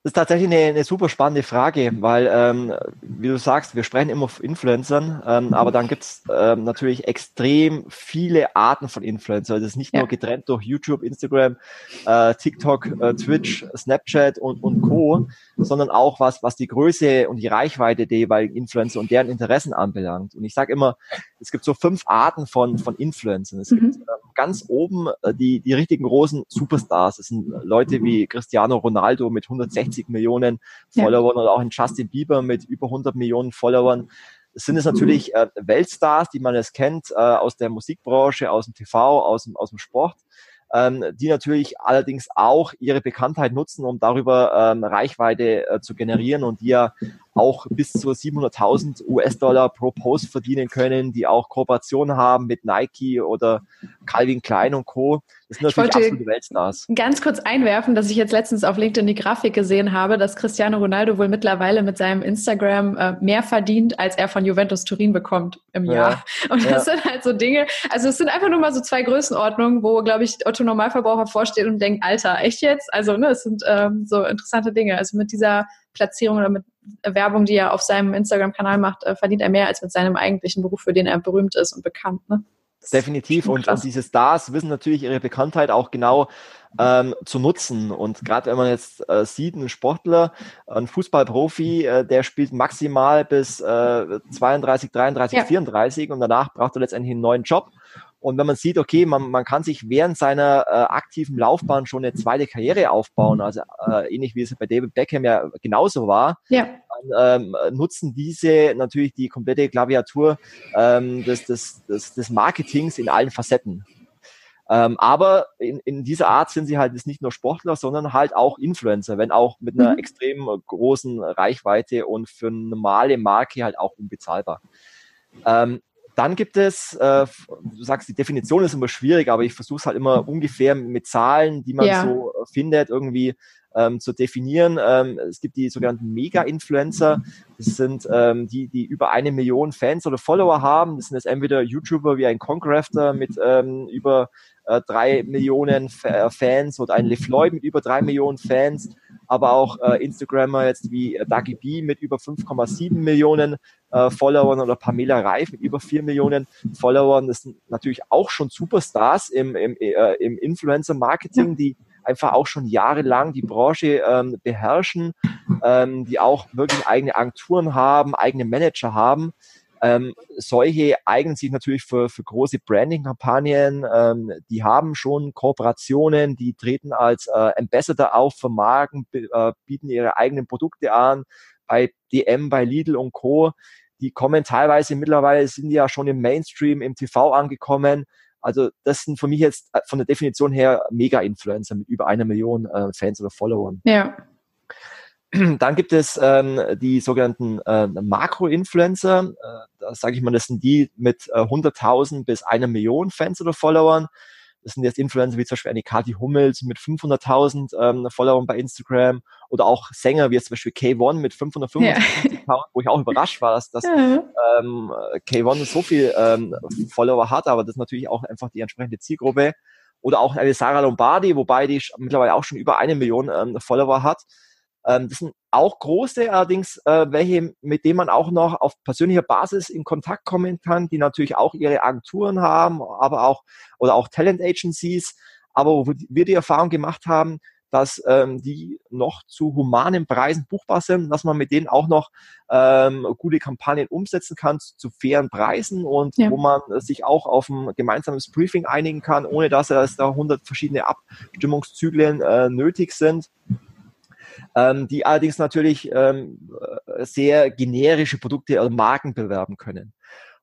Das ist tatsächlich eine, eine super spannende Frage, weil, ähm, wie du sagst, wir sprechen immer von Influencern, ähm, aber dann gibt's ähm, natürlich extrem viele Arten von Influencer. Das ist nicht ja. nur getrennt durch YouTube, Instagram, äh, TikTok, äh, Twitch, Snapchat und, und Co., sondern auch was, was die Größe und die Reichweite der jeweiligen Influencer und deren Interessen anbelangt. Und ich sage immer, es gibt so fünf Arten von, von Influencern. Es gibt äh, ganz oben äh, die, die richtigen großen Superstars. Das sind Leute wie Cristiano Ronaldo mit 160 150 Millionen Followern ja. oder auch ein Justin Bieber mit über 100 Millionen Followern. Das sind es natürlich äh, Weltstars, die man es kennt äh, aus der Musikbranche, aus dem TV, aus dem, aus dem Sport ähm, die natürlich allerdings auch ihre Bekanntheit nutzen, um darüber ähm, Reichweite äh, zu generieren und die ja auch bis zu 700.000 US-Dollar pro Post verdienen können, die auch Kooperationen haben mit Nike oder Calvin Klein und Co. Das sind natürlich absolute Weltstars. Ganz kurz einwerfen, dass ich jetzt letztens auf LinkedIn die Grafik gesehen habe, dass Cristiano Ronaldo wohl mittlerweile mit seinem Instagram äh, mehr verdient, als er von Juventus Turin bekommt im Jahr. Ja. Und das ja. sind halt so Dinge, also es sind einfach nur mal so zwei Größenordnungen, wo, glaube ich, Otto Normalverbraucher vorsteht und denkt, Alter, echt jetzt? Also, ne, es sind ähm, so interessante Dinge. Also mit dieser Platzierung oder mit Werbung, die er auf seinem Instagram-Kanal macht, äh, verdient er mehr als mit seinem eigentlichen Beruf, für den er berühmt ist und bekannt. Ne? Definitiv. Und, und, diese Stars wissen natürlich ihre Bekanntheit auch genau ähm, zu nutzen. Und gerade wenn man jetzt äh, sieht, ein Sportler, ein Fußballprofi, äh, der spielt maximal bis äh, 32, 33, ja. 34 und danach braucht er letztendlich einen neuen Job. Und wenn man sieht, okay, man, man kann sich während seiner äh, aktiven Laufbahn schon eine zweite Karriere aufbauen, also äh, ähnlich wie es bei David Beckham ja genauso war, ja. dann ähm, nutzen diese natürlich die komplette Klaviatur ähm, des, des, des, des Marketings in allen Facetten. Ähm, aber in, in dieser Art sind sie halt nicht nur Sportler, sondern halt auch Influencer, wenn auch mit einer mhm. extrem großen Reichweite und für eine normale Marke halt auch unbezahlbar. Ähm, dann gibt es, äh, du sagst, die Definition ist immer schwierig, aber ich versuche es halt immer ungefähr mit Zahlen, die man ja. so findet, irgendwie ähm, zu definieren. Ähm, es gibt die sogenannten Mega-Influencer. Das sind ähm, die, die über eine Million Fans oder Follower haben. Das sind jetzt entweder YouTuber wie ein Concrafter mit ähm, über äh, drei Millionen F äh, Fans oder ein LeFloid mit über drei Millionen Fans, aber auch äh, Instagrammer jetzt wie äh, Dagi B mit über 5,7 Millionen äh, Followern oder Pamela Reif mit über vier Millionen Followern. Das sind natürlich auch schon Superstars im, im, äh, im Influencer-Marketing, die einfach auch schon jahrelang die Branche ähm, beherrschen, ähm, die auch wirklich eigene Agenturen haben, eigene Manager haben. Ähm, solche eignen sich natürlich für, für große Branding-Kampagnen. Ähm, die haben schon Kooperationen, die treten als äh, Ambassador auf für Marken, äh, bieten ihre eigenen Produkte an bei DM, bei Lidl und Co die kommen teilweise mittlerweile, sind ja schon im Mainstream, im TV angekommen. Also das sind für mich jetzt äh, von der Definition her Mega-Influencer mit über einer Million äh, Fans oder Followern. Ja. Dann gibt es ähm, die sogenannten äh, Makro-Influencer. Äh, da sage ich mal, das sind die mit äh, 100.000 bis einer Million Fans oder Followern. Das sind jetzt Influencer wie zum Beispiel eine Kati Hummels mit 500.000 ähm, Followern bei Instagram oder auch Sänger wie jetzt zum Beispiel K1 mit 555.000, ja. Wo ich auch überrascht war, dass, dass ja. ähm, K1 so viel ähm, Follower hat, aber das ist natürlich auch einfach die entsprechende Zielgruppe. Oder auch eine Sarah Lombardi, wobei die mittlerweile auch schon über eine Million ähm, Follower hat. Ähm, das sind auch große, allerdings äh, welche, mit denen man auch noch auf persönlicher Basis in Kontakt kommen kann, die natürlich auch ihre Agenturen haben, aber auch oder auch Talent Agencies, aber wo wir die Erfahrung gemacht haben, dass ähm, die noch zu humanen Preisen buchbar sind, dass man mit denen auch noch ähm, gute Kampagnen umsetzen kann zu fairen Preisen und ja. wo man sich auch auf ein gemeinsames Briefing einigen kann, ohne dass es da 100 verschiedene Abstimmungszyklen äh, nötig sind ähm, die allerdings natürlich ähm, äh, sehr generische Produkte oder Marken bewerben können.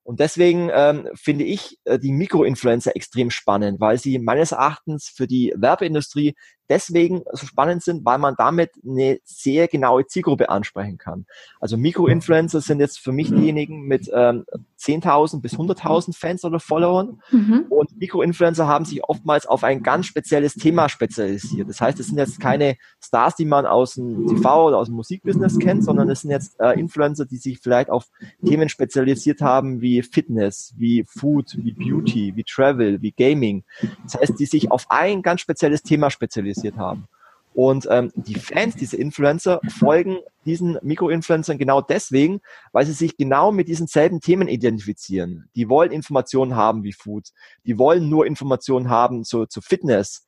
Und deswegen ähm, finde ich äh, die Mikroinfluencer extrem spannend, weil sie meines Erachtens für die Werbeindustrie deswegen so spannend sind, weil man damit eine sehr genaue Zielgruppe ansprechen kann. Also Mikroinfluencer sind jetzt für mich diejenigen mit ähm, 10.000 bis 100.000 Fans oder Followern. Mhm. Und Mikroinfluencer haben sich oftmals auf ein ganz spezielles Thema spezialisiert. Das heißt, es sind jetzt keine Stars, die man aus dem TV oder aus dem Musikbusiness kennt, sondern es sind jetzt äh, Influencer, die sich vielleicht auf Themen spezialisiert haben wie Fitness, wie Food, wie Beauty, wie Travel, wie Gaming. Das heißt, die sich auf ein ganz spezielles Thema spezialisieren interessiert haben. Und ähm, die Fans dieser Influencer folgen diesen Mikroinfluencern genau deswegen, weil sie sich genau mit diesen selben Themen identifizieren. Die wollen Informationen haben wie Food. Die wollen nur Informationen haben zu, zu Fitness,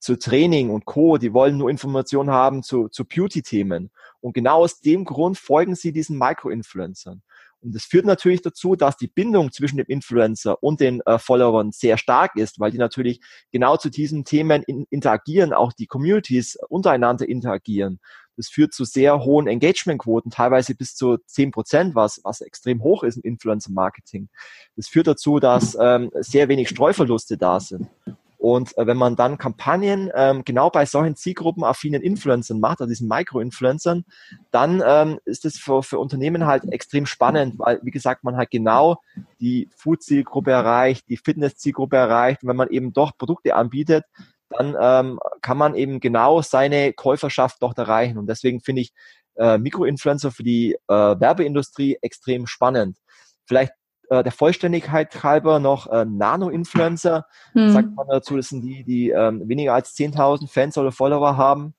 zu Training und Co. Die wollen nur Informationen haben zu, zu Beauty-Themen. Und genau aus dem Grund folgen sie diesen Micro-Influencern. Und das führt natürlich dazu, dass die Bindung zwischen dem Influencer und den äh, Followern sehr stark ist, weil die natürlich genau zu diesen Themen in, interagieren, auch die Communities untereinander interagieren. Das führt zu sehr hohen Engagementquoten, teilweise bis zu zehn Prozent, was, was extrem hoch ist im Influencer-Marketing. Das führt dazu, dass ähm, sehr wenig Streuverluste da sind. Und äh, wenn man dann Kampagnen ähm, genau bei solchen Zielgruppenaffinen Influencern macht, also diesen Micro-Influencern, dann ähm, ist es für, für Unternehmen halt extrem spannend, weil, wie gesagt, man halt genau die Food-Zielgruppe erreicht, die Fitness-Zielgruppe erreicht. Und wenn man eben doch Produkte anbietet, dann ähm, kann man eben genau seine Käuferschaft dort erreichen. Und deswegen finde ich äh, Mikroinfluencer für die äh, Werbeindustrie extrem spannend. Vielleicht äh, der Vollständigkeit halber noch äh, Nano-Influencer, hm. sagt man dazu, das sind die, die ähm, weniger als 10.000 Fans oder Follower haben,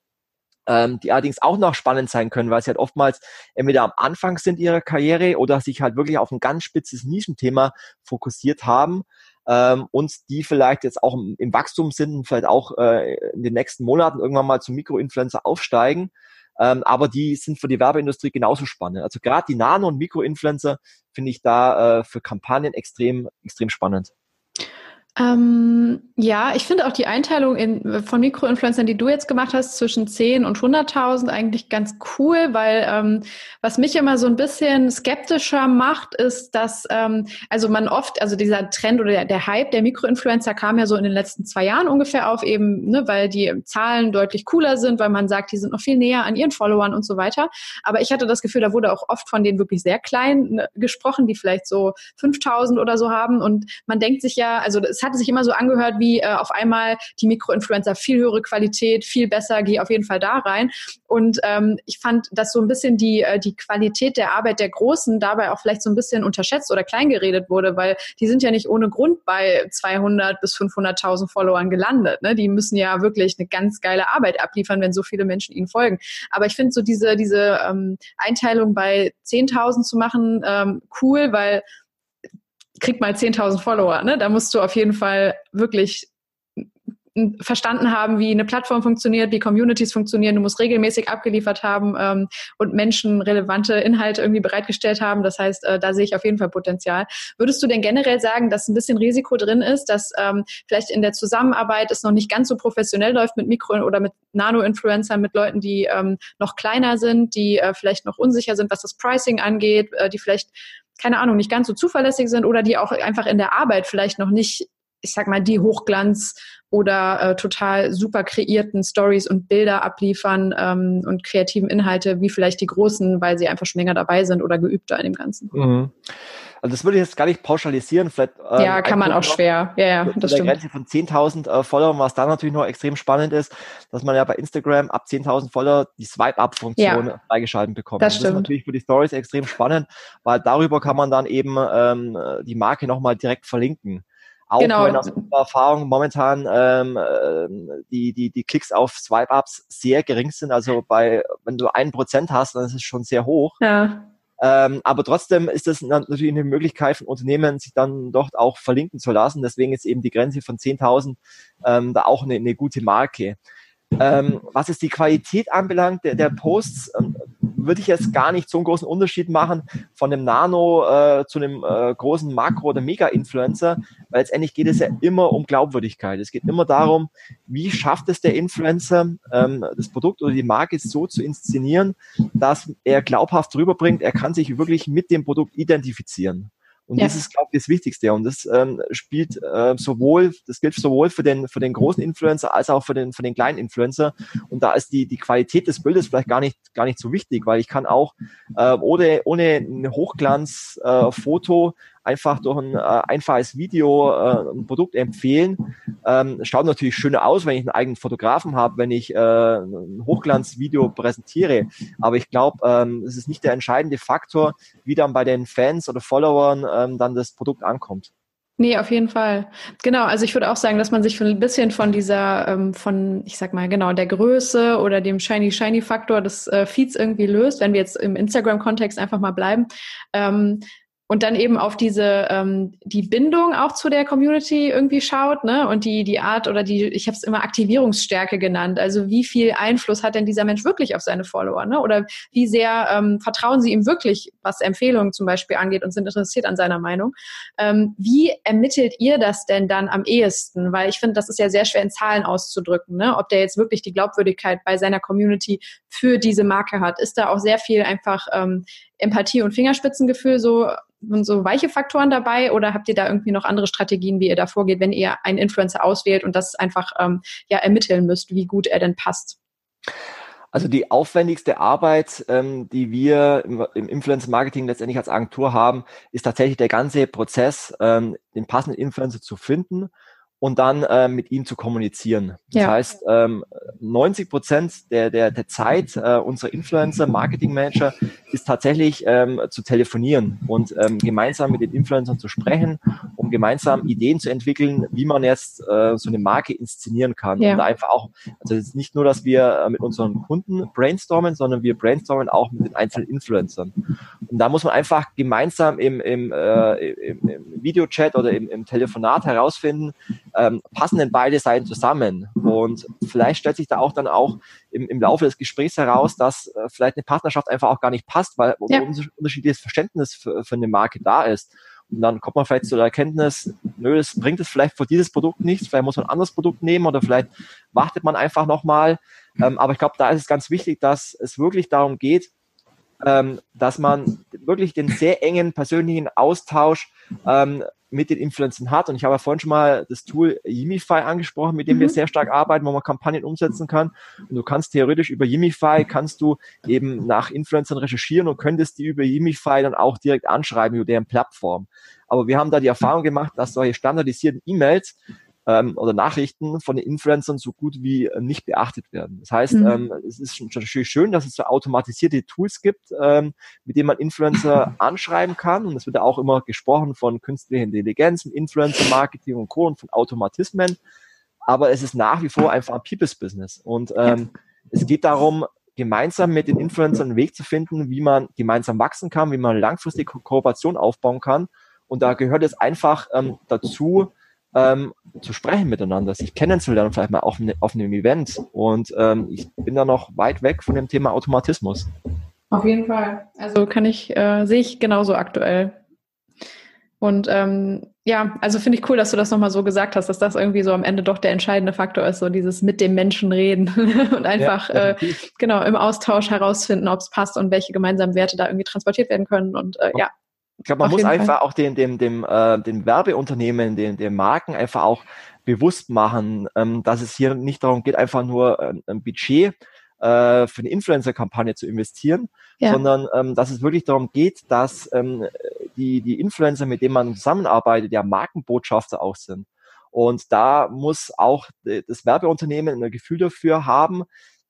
ähm, die allerdings auch noch spannend sein können, weil sie halt oftmals entweder am Anfang sind ihrer Karriere oder sich halt wirklich auf ein ganz spitzes Nischenthema fokussiert haben ähm, und die vielleicht jetzt auch im, im Wachstum sind und vielleicht auch äh, in den nächsten Monaten irgendwann mal zum Mikroinfluencer aufsteigen ähm, aber die sind für die Werbeindustrie genauso spannend. Also gerade die Nano- und Mikroinfluencer finde ich da äh, für Kampagnen extrem, extrem spannend. Ähm, ja, ich finde auch die Einteilung in, von Mikroinfluencern, die du jetzt gemacht hast, zwischen 10 und 100.000 eigentlich ganz cool, weil ähm, was mich immer so ein bisschen skeptischer macht, ist, dass ähm, also man oft, also dieser Trend oder der, der Hype der Mikroinfluencer kam ja so in den letzten zwei Jahren ungefähr auf, eben, ne, weil die Zahlen deutlich cooler sind, weil man sagt, die sind noch viel näher an ihren Followern und so weiter. Aber ich hatte das Gefühl, da wurde auch oft von denen wirklich sehr klein ne, gesprochen, die vielleicht so 5.000 oder so haben und man denkt sich ja, also es hatte sich immer so angehört wie äh, auf einmal die Mikroinfluencer viel höhere Qualität, viel besser, geh auf jeden Fall da rein. Und ähm, ich fand, dass so ein bisschen die, äh, die Qualität der Arbeit der Großen dabei auch vielleicht so ein bisschen unterschätzt oder kleingeredet wurde, weil die sind ja nicht ohne Grund bei 200 bis 500.000 Followern gelandet. Ne? Die müssen ja wirklich eine ganz geile Arbeit abliefern, wenn so viele Menschen ihnen folgen. Aber ich finde so diese, diese ähm, Einteilung bei 10.000 zu machen ähm, cool, weil krieg mal 10.000 Follower. Ne? Da musst du auf jeden Fall wirklich verstanden haben, wie eine Plattform funktioniert, wie Communities funktionieren. Du musst regelmäßig abgeliefert haben ähm, und Menschen relevante Inhalte irgendwie bereitgestellt haben. Das heißt, äh, da sehe ich auf jeden Fall Potenzial. Würdest du denn generell sagen, dass ein bisschen Risiko drin ist, dass ähm, vielleicht in der Zusammenarbeit es noch nicht ganz so professionell läuft mit Mikro- oder mit Nano-Influencern, mit Leuten, die ähm, noch kleiner sind, die äh, vielleicht noch unsicher sind, was das Pricing angeht, äh, die vielleicht keine Ahnung, nicht ganz so zuverlässig sind oder die auch einfach in der Arbeit vielleicht noch nicht, ich sag mal, die Hochglanz oder äh, total super kreierten Stories und Bilder abliefern ähm, und kreativen Inhalte wie vielleicht die Großen, weil sie einfach schon länger dabei sind oder geübter in dem Ganzen. Mhm. Also das würde ich jetzt gar nicht pauschalisieren. Vielleicht, ähm, ja, kann man auch schwer. Ja, ja, das stimmt. Grenze von 10.000 äh, Followern, was da natürlich noch extrem spannend ist, dass man ja bei Instagram ab 10.000 Follower die Swipe-Up-Funktion ja. freigeschalten bekommt. Das, das ist natürlich für die Stories extrem spannend, weil darüber kann man dann eben ähm, die Marke nochmal direkt verlinken. Auch genau. wenn aus Erfahrung momentan ähm, äh, die, die, die Klicks auf Swipe-Ups sehr gering sind. Also bei, wenn du ein Prozent hast, dann ist es schon sehr hoch. Ja. Ähm, aber trotzdem ist das natürlich eine Möglichkeit von Unternehmen, sich dann dort auch verlinken zu lassen. Deswegen ist eben die Grenze von 10.000 ähm, da auch eine, eine gute Marke. Ähm, was es die Qualität anbelangt, der, der Posts, ähm, würde ich jetzt gar nicht so einen großen Unterschied machen von einem Nano äh, zu einem äh, großen Makro- oder Mega-Influencer, weil letztendlich geht es ja immer um Glaubwürdigkeit. Es geht immer darum, wie schafft es der Influencer, ähm, das Produkt oder die Marke so zu inszenieren, dass er glaubhaft rüberbringt, er kann sich wirklich mit dem Produkt identifizieren. Und ja. das ist, glaube ich, das Wichtigste. Und das ähm, spielt äh, sowohl, das gilt sowohl für den, für den großen Influencer als auch für den, für den kleinen Influencer. Und da ist die, die Qualität des Bildes vielleicht gar nicht, gar nicht so wichtig, weil ich kann auch äh, ohne, ohne ein Hochglanz-Foto äh, einfach durch ein äh, einfaches Video äh, ein Produkt empfehlen. Ähm, schaut natürlich schöner aus, wenn ich einen eigenen Fotografen habe, wenn ich äh, ein Hochglanzvideo präsentiere. Aber ich glaube, ähm, es ist nicht der entscheidende Faktor, wie dann bei den Fans oder Followern ähm, dann das Produkt ankommt. Nee, auf jeden Fall. Genau, also ich würde auch sagen, dass man sich ein bisschen von dieser, ähm, von, ich sag mal, genau, der Größe oder dem Shiny-Shiny-Faktor des äh, Feeds irgendwie löst, wenn wir jetzt im Instagram-Kontext einfach mal bleiben. Ähm, und dann eben auf diese ähm, die Bindung auch zu der Community irgendwie schaut, ne? Und die die Art oder die ich habe es immer Aktivierungsstärke genannt. Also wie viel Einfluss hat denn dieser Mensch wirklich auf seine Follower, ne? Oder wie sehr ähm, vertrauen sie ihm wirklich, was Empfehlungen zum Beispiel angeht und sind interessiert an seiner Meinung? Ähm, wie ermittelt ihr das denn dann am ehesten? Weil ich finde, das ist ja sehr schwer in Zahlen auszudrücken, ne? Ob der jetzt wirklich die Glaubwürdigkeit bei seiner Community für diese Marke hat, ist da auch sehr viel einfach ähm, Empathie und Fingerspitzengefühl so so weiche Faktoren dabei oder habt ihr da irgendwie noch andere Strategien, wie ihr da vorgeht, wenn ihr einen Influencer auswählt und das einfach ähm, ja ermitteln müsst, wie gut er denn passt? Also die aufwendigste Arbeit, ähm, die wir im, im Influencer-Marketing letztendlich als Agentur haben, ist tatsächlich der ganze Prozess, ähm, den passenden Influencer zu finden und dann äh, mit ihm zu kommunizieren. Das ja. heißt, ähm, 90 Prozent der, der, der Zeit äh, unserer Influencer, Marketing Manager ist tatsächlich ähm, zu telefonieren und ähm, gemeinsam mit den Influencern zu sprechen, um gemeinsam Ideen zu entwickeln, wie man jetzt äh, so eine Marke inszenieren kann. Ja. Und einfach auch, also es ist nicht nur, dass wir äh, mit unseren Kunden brainstormen, sondern wir brainstormen auch mit den einzelnen Influencern. Und da muss man einfach gemeinsam im, im, äh, im, im Videochat oder im, im Telefonat herausfinden, ähm, passen denn beide Seiten zusammen? Und vielleicht stellt sich da auch dann auch im, im Laufe des Gesprächs heraus, dass äh, vielleicht eine Partnerschaft einfach auch gar nicht passt, weil ja. ein unterschiedliches Verständnis für, für eine Marke da ist. Und dann kommt man vielleicht zu der Erkenntnis, nö, es bringt es vielleicht für dieses Produkt nichts, vielleicht muss man ein anderes Produkt nehmen oder vielleicht wartet man einfach nochmal. Ähm, aber ich glaube, da ist es ganz wichtig, dass es wirklich darum geht, ähm, dass man wirklich den sehr engen persönlichen Austausch ähm, mit den Influencern hat. Und ich habe ja vorhin schon mal das Tool Yimify angesprochen, mit dem mhm. wir sehr stark arbeiten, wo man Kampagnen umsetzen kann. Und du kannst theoretisch über Yimify, kannst du eben nach Influencern recherchieren und könntest die über Yimify dann auch direkt anschreiben über deren Plattform. Aber wir haben da die Erfahrung gemacht, dass solche standardisierten E-Mails ähm, oder Nachrichten von den Influencern so gut wie äh, nicht beachtet werden. Das heißt, mhm. ähm, es ist natürlich schön, dass es so automatisierte Tools gibt, ähm, mit denen man Influencer anschreiben kann. Und es wird ja auch immer gesprochen von künstlicher Intelligenz, Influencer-Marketing und Co. und von Automatismen. Aber es ist nach wie vor einfach ein People's Business. Und ähm, es geht darum, gemeinsam mit den Influencern einen Weg zu finden, wie man gemeinsam wachsen kann, wie man langfristig Kooperation aufbauen kann. Und da gehört es einfach ähm, dazu, ähm, zu sprechen miteinander, sich kennenzulernen, vielleicht mal auf, ne, auf einem Event. Und ähm, ich bin da noch weit weg von dem Thema Automatismus. Auf jeden Fall. Also kann ich, äh, sehe ich genauso aktuell. Und ähm, ja, also finde ich cool, dass du das nochmal so gesagt hast, dass das irgendwie so am Ende doch der entscheidende Faktor ist, so dieses mit dem Menschen reden und einfach ja, äh, genau im Austausch herausfinden, ob es passt und welche gemeinsamen Werte da irgendwie transportiert werden können. Und äh, ja, ich glaube, man muss einfach Fall. auch den, dem, dem, äh, den Werbeunternehmen, den, den Marken einfach auch bewusst machen, ähm, dass es hier nicht darum geht, einfach nur ein, ein Budget äh, für eine Influencer-Kampagne zu investieren, ja. sondern ähm, dass es wirklich darum geht, dass ähm, die, die Influencer, mit denen man zusammenarbeitet, ja Markenbotschafter auch sind. Und da muss auch das Werbeunternehmen ein Gefühl dafür haben,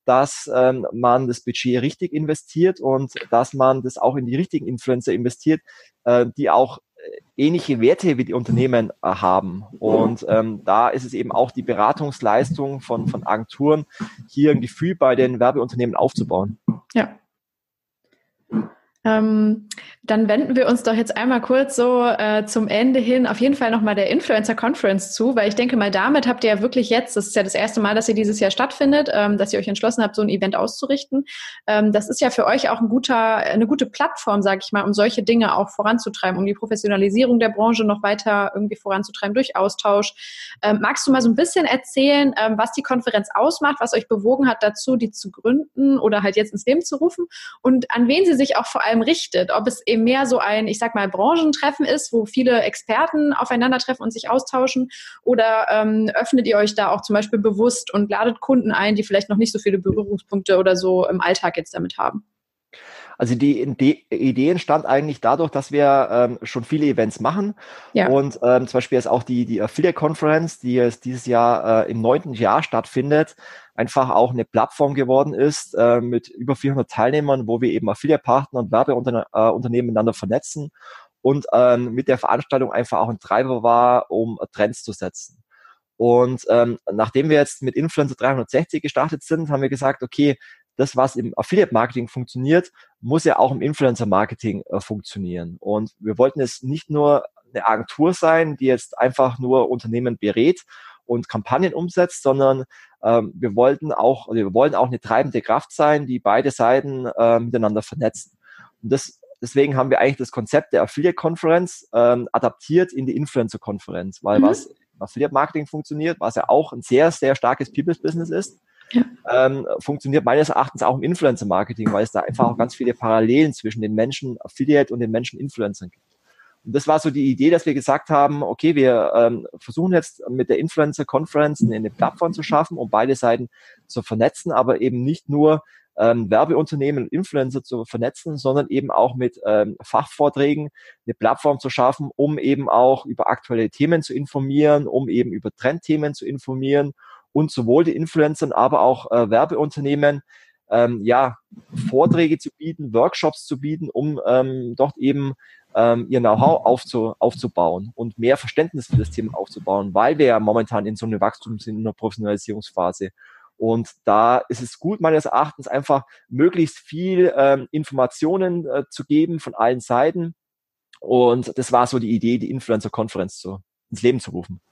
dass ähm, man das Budget richtig investiert und dass man das auch in die richtigen Influencer investiert, äh, die auch äh, ähnliche Werte wie die Unternehmen äh, haben. Und ähm, da ist es eben auch die Beratungsleistung von, von Agenturen, hier ein Gefühl bei den Werbeunternehmen aufzubauen. Ja. Ähm, dann wenden wir uns doch jetzt einmal kurz so äh, zum Ende hin auf jeden Fall nochmal der Influencer Conference zu, weil ich denke mal, damit habt ihr ja wirklich jetzt, das ist ja das erste Mal, dass ihr dieses Jahr stattfindet, ähm, dass ihr euch entschlossen habt, so ein Event auszurichten. Ähm, das ist ja für euch auch ein guter, eine gute Plattform, sage ich mal, um solche Dinge auch voranzutreiben, um die Professionalisierung der Branche noch weiter irgendwie voranzutreiben durch Austausch. Ähm, magst du mal so ein bisschen erzählen, ähm, was die Konferenz ausmacht, was euch bewogen hat dazu, die zu gründen oder halt jetzt ins Leben zu rufen und an wen sie sich auch vor allem allem richtet. Ob es eben mehr so ein, ich sag mal, Branchentreffen ist, wo viele Experten aufeinandertreffen und sich austauschen, oder ähm, öffnet ihr euch da auch zum Beispiel bewusst und ladet Kunden ein, die vielleicht noch nicht so viele Berührungspunkte oder so im Alltag jetzt damit haben? Also die Idee entstand eigentlich dadurch, dass wir ähm, schon viele Events machen. Ja. Und ähm, zum Beispiel ist auch die, die Affiliate Conference, die jetzt dieses Jahr äh, im neunten Jahr stattfindet, einfach auch eine Plattform geworden ist äh, mit über 400 Teilnehmern, wo wir eben Affiliate-Partner und Werbeunternehmen miteinander vernetzen und ähm, mit der Veranstaltung einfach auch ein Treiber war, um Trends zu setzen. Und ähm, nachdem wir jetzt mit Influencer 360 gestartet sind, haben wir gesagt, okay, das, was im Affiliate-Marketing funktioniert, muss ja auch im Influencer-Marketing äh, funktionieren. Und wir wollten es nicht nur eine Agentur sein, die jetzt einfach nur Unternehmen berät und Kampagnen umsetzt, sondern ähm, wir wollten auch, wir wollen auch eine treibende Kraft sein, die beide Seiten äh, miteinander vernetzen. Und das, deswegen haben wir eigentlich das Konzept der Affiliate-Konferenz ähm, adaptiert in die Influencer-Konferenz, weil mhm. was Affiliate-Marketing funktioniert, was ja auch ein sehr, sehr starkes People's-Business ist, ja. ähm, funktioniert meines Erachtens auch im Influencer-Marketing, weil es da einfach auch ganz viele Parallelen zwischen den Menschen Affiliate und den Menschen Influencern gibt. Und das war so die Idee, dass wir gesagt haben, okay, wir ähm, versuchen jetzt mit der Influencer Conference eine Plattform zu schaffen, um beide Seiten zu vernetzen, aber eben nicht nur ähm, Werbeunternehmen und Influencer zu vernetzen, sondern eben auch mit ähm, Fachvorträgen eine Plattform zu schaffen, um eben auch über aktuelle Themen zu informieren, um eben über Trendthemen zu informieren und sowohl die Influencern, aber auch äh, Werbeunternehmen ähm, ja, Vorträge zu bieten, Workshops zu bieten, um ähm, dort eben ähm, ihr Know-how aufzu, aufzubauen und mehr Verständnis für das Thema aufzubauen, weil wir ja momentan in so einer Wachstums-, in einer Professionalisierungsphase. Und da ist es gut, meines Erachtens, einfach möglichst viel ähm, Informationen äh, zu geben von allen Seiten. Und das war so die Idee, die Influencer-Konferenz ins Leben zu rufen.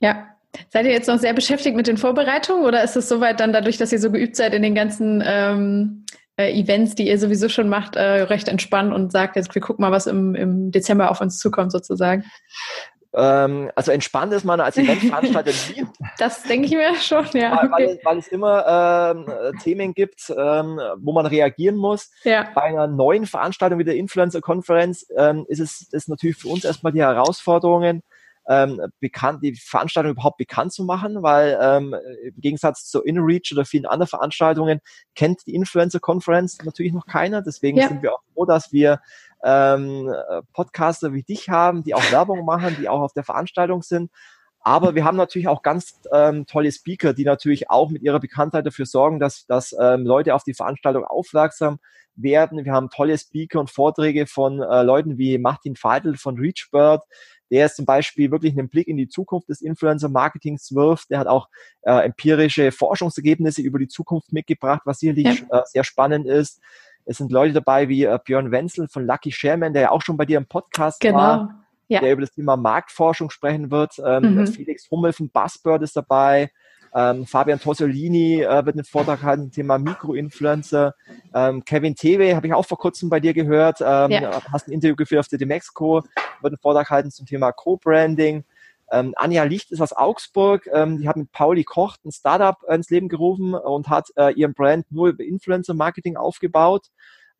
Ja, Seid ihr jetzt noch sehr beschäftigt mit den Vorbereitungen oder ist es soweit dann dadurch, dass ihr so geübt seid in den ganzen ähm, äh, Events, die ihr sowieso schon macht, äh, recht entspannt und sagt, jetzt wir gucken mal, was im, im Dezember auf uns zukommt sozusagen? Ähm, also entspannt ist man als Eventveranstalter nie. Das denke ich mir schon, ja. Weil, weil, es, weil es, immer ähm, Themen gibt, ähm, wo man reagieren muss. Ja. Bei einer neuen Veranstaltung wie der Influencer-Konferenz ähm, ist es ist natürlich für uns erstmal die Herausforderungen, ähm, bekannt, die Veranstaltung überhaupt bekannt zu machen, weil ähm, im Gegensatz zu InReach oder vielen anderen Veranstaltungen kennt die Influencer-Conference natürlich noch keiner. Deswegen ja. sind wir auch froh, dass wir ähm, Podcaster wie dich haben, die auch Werbung machen, die auch auf der Veranstaltung sind. Aber wir haben natürlich auch ganz ähm, tolle Speaker, die natürlich auch mit ihrer Bekanntheit dafür sorgen, dass, dass ähm, Leute auf die Veranstaltung aufmerksam werden. Wir haben tolle Speaker und Vorträge von äh, Leuten wie Martin Feidel von ReachBird, der ist zum Beispiel wirklich einen Blick in die Zukunft des Influencer-Marketings wirft. Der hat auch äh, empirische Forschungsergebnisse über die Zukunft mitgebracht, was sicherlich ja. äh, sehr spannend ist. Es sind Leute dabei wie äh, Björn Wenzel von Lucky Sherman, der ja auch schon bei dir im Podcast genau. war, ja. der über das Thema Marktforschung sprechen wird. Ähm, mhm. Felix Hummel von Buzzbird ist dabei. Ähm, Fabian Tossolini äh, wird einen Vortrag halten zum Thema Mikroinfluencer. Ähm, Kevin Tewe habe ich auch vor kurzem bei dir gehört. Ähm, ja. Hast ein Interview geführt auf der Demexco, wird einen Vortrag halten zum Thema Co-Branding. Ähm, Anja Licht ist aus Augsburg. Ähm, die hat mit Pauli Koch ein Startup ins Leben gerufen und hat äh, ihren Brand nur über Influencer-Marketing aufgebaut.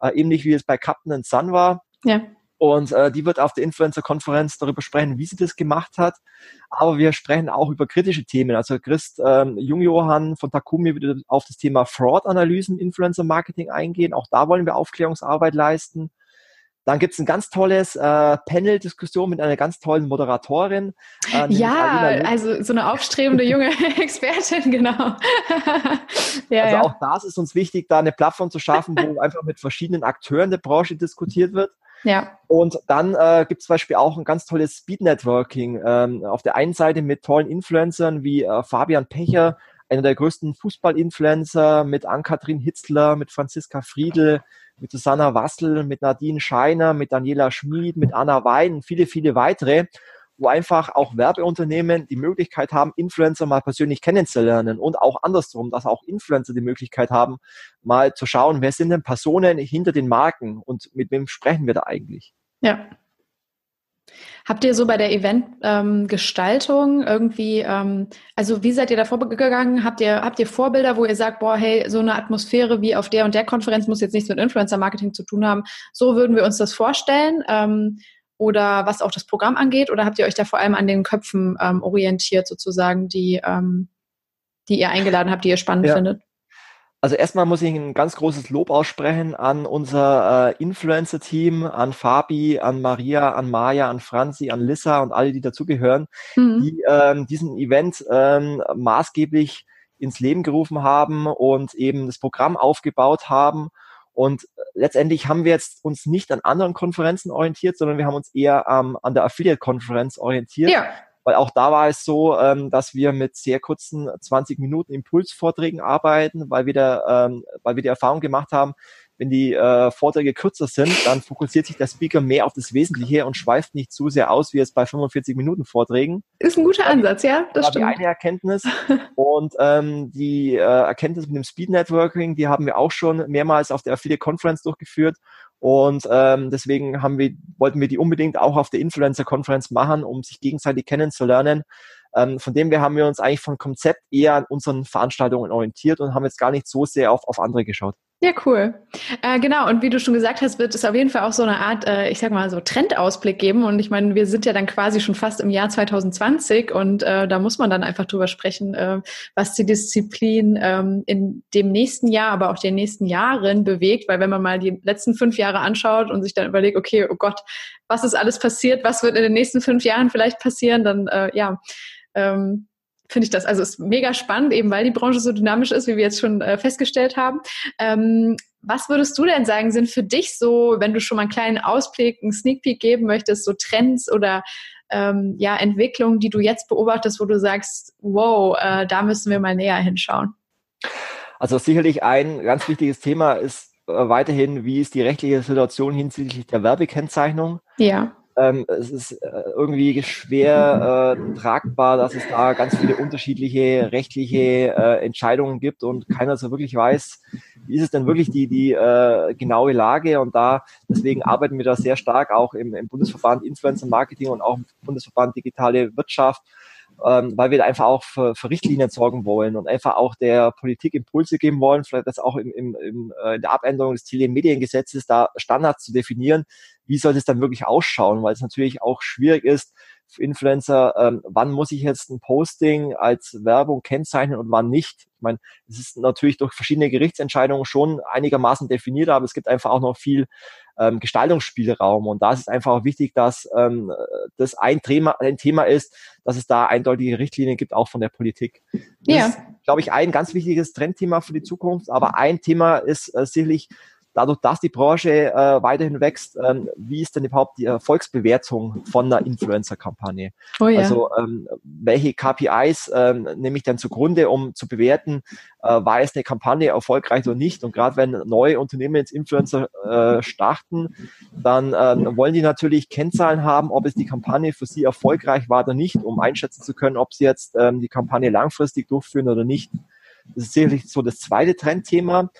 Äh, ähnlich wie es bei Captain Sun war. Ja. Und äh, die wird auf der Influencer-Konferenz darüber sprechen, wie sie das gemacht hat. Aber wir sprechen auch über kritische Themen. Also Christ ähm, Jungjohann von Takumi wird auf das Thema Fraud-Analysen, Influencer-Marketing eingehen. Auch da wollen wir Aufklärungsarbeit leisten. Dann gibt es ein ganz tolles äh, Panel-Diskussion mit einer ganz tollen Moderatorin. Äh, ja, also so eine aufstrebende junge Expertin, genau. ja, also ja. auch das ist uns wichtig, da eine Plattform zu schaffen, wo einfach mit verschiedenen Akteuren der Branche diskutiert wird. Ja. Und dann äh, gibt es zum Beispiel auch ein ganz tolles Speed-Networking. Ähm, auf der einen Seite mit tollen Influencern wie äh, Fabian Pecher, einer der größten Fußball-Influencer, mit Ann-Kathrin Hitzler, mit Franziska Friedl, mit Susanna Wassel, mit Nadine Scheiner, mit Daniela Schmid, mit Anna Wein, viele, viele weitere wo einfach auch Werbeunternehmen die Möglichkeit haben, Influencer mal persönlich kennenzulernen und auch andersrum, dass auch Influencer die Möglichkeit haben, mal zu schauen, wer sind denn Personen hinter den Marken und mit wem sprechen wir da eigentlich. Ja. Habt ihr so bei der Eventgestaltung ähm, irgendwie, ähm, also wie seid ihr da vorgegangen? Habt ihr, habt ihr Vorbilder, wo ihr sagt, boah, hey, so eine Atmosphäre wie auf der und der Konferenz muss jetzt nichts mit Influencer-Marketing zu tun haben. So würden wir uns das vorstellen. Ähm, oder was auch das Programm angeht? Oder habt ihr euch da vor allem an den Köpfen ähm, orientiert, sozusagen, die, ähm, die ihr eingeladen habt, die ihr spannend ja. findet? Also erstmal muss ich ein ganz großes Lob aussprechen an unser äh, Influencer-Team, an Fabi, an Maria, an Maja, an Franzi, an Lissa und alle, die dazugehören, mhm. die ähm, diesen Event ähm, maßgeblich ins Leben gerufen haben und eben das Programm aufgebaut haben und äh, letztendlich haben wir jetzt uns nicht an anderen Konferenzen orientiert, sondern wir haben uns eher ähm, an der Affiliate-Konferenz orientiert. Ja. Weil auch da war es so, ähm, dass wir mit sehr kurzen 20 Minuten Impulsvorträgen arbeiten, weil wir, da, ähm, weil wir die Erfahrung gemacht haben, wenn die äh, Vorträge kürzer sind, dann fokussiert sich der Speaker mehr auf das Wesentliche und schweift nicht zu sehr aus, wie es bei 45 Minuten Vorträgen. Ist ein guter Ansatz, ja, das, das stimmt. Die eine Erkenntnis und ähm, die äh, Erkenntnis mit dem Speed Networking, die haben wir auch schon mehrmals auf der Affiliate Conference durchgeführt und ähm, deswegen haben wir, wollten wir die unbedingt auch auf der Influencer Conference machen, um sich gegenseitig kennenzulernen. Ähm, von dem wir haben wir uns eigentlich vom Konzept eher an unseren Veranstaltungen orientiert und haben jetzt gar nicht so sehr auf, auf andere geschaut. Ja, cool. Äh, genau, und wie du schon gesagt hast, wird es auf jeden Fall auch so eine Art, äh, ich sag mal, so Trendausblick geben. Und ich meine, wir sind ja dann quasi schon fast im Jahr 2020 und äh, da muss man dann einfach drüber sprechen, äh, was die Disziplin ähm, in dem nächsten Jahr, aber auch den nächsten Jahren bewegt. Weil wenn man mal die letzten fünf Jahre anschaut und sich dann überlegt, okay, oh Gott, was ist alles passiert, was wird in den nächsten fünf Jahren vielleicht passieren, dann äh, ja, ähm, finde ich das. Also ist mega spannend, eben weil die Branche so dynamisch ist, wie wir jetzt schon äh, festgestellt haben. Ähm, was würdest du denn sagen, sind für dich so, wenn du schon mal einen kleinen Ausblick, einen Sneak Peek geben möchtest, so Trends oder ähm, ja, Entwicklungen, die du jetzt beobachtest, wo du sagst, wow, äh, da müssen wir mal näher hinschauen? Also sicherlich ein ganz wichtiges Thema ist äh, weiterhin, wie ist die rechtliche Situation hinsichtlich der Werbekennzeichnung? Ja. Ähm, es ist äh, irgendwie schwer äh, tragbar, dass es da ganz viele unterschiedliche rechtliche äh, Entscheidungen gibt und keiner so wirklich weiß, wie ist es denn wirklich die, die äh, genaue Lage. Und da deswegen arbeiten wir da sehr stark auch im, im Bundesverband Influencer Marketing und auch im Bundesverband Digitale Wirtschaft ähm, weil wir da einfach auch für, für Richtlinien sorgen wollen und einfach auch der Politik Impulse geben wollen, vielleicht das auch im, im, im, äh, in der Abänderung des Telemediengesetzes da Standards zu definieren, wie soll es dann wirklich ausschauen, weil es natürlich auch schwierig ist Influencer, ähm, wann muss ich jetzt ein Posting als Werbung kennzeichnen und wann nicht. Ich meine, es ist natürlich durch verschiedene Gerichtsentscheidungen schon einigermaßen definiert, aber es gibt einfach auch noch viel ähm, Gestaltungsspielraum. Und da ist es einfach auch wichtig, dass ähm, das ein Thema, ein Thema ist, dass es da eindeutige Richtlinien gibt, auch von der Politik. Das ja. ist, glaube ich, ein ganz wichtiges Trendthema für die Zukunft. Aber ein Thema ist äh, sicherlich dadurch, dass die Branche äh, weiterhin wächst, ähm, wie ist denn überhaupt die Erfolgsbewertung von einer Influencer-Kampagne? Oh ja. Also ähm, welche KPIs ähm, nehme ich dann zugrunde, um zu bewerten, äh, war es eine Kampagne erfolgreich oder nicht? Und gerade wenn neue Unternehmen jetzt Influencer äh, starten, dann ähm, wollen die natürlich Kennzahlen haben, ob es die Kampagne für sie erfolgreich war oder nicht, um einschätzen zu können, ob sie jetzt ähm, die Kampagne langfristig durchführen oder nicht. Das ist sicherlich so das zweite Trendthema.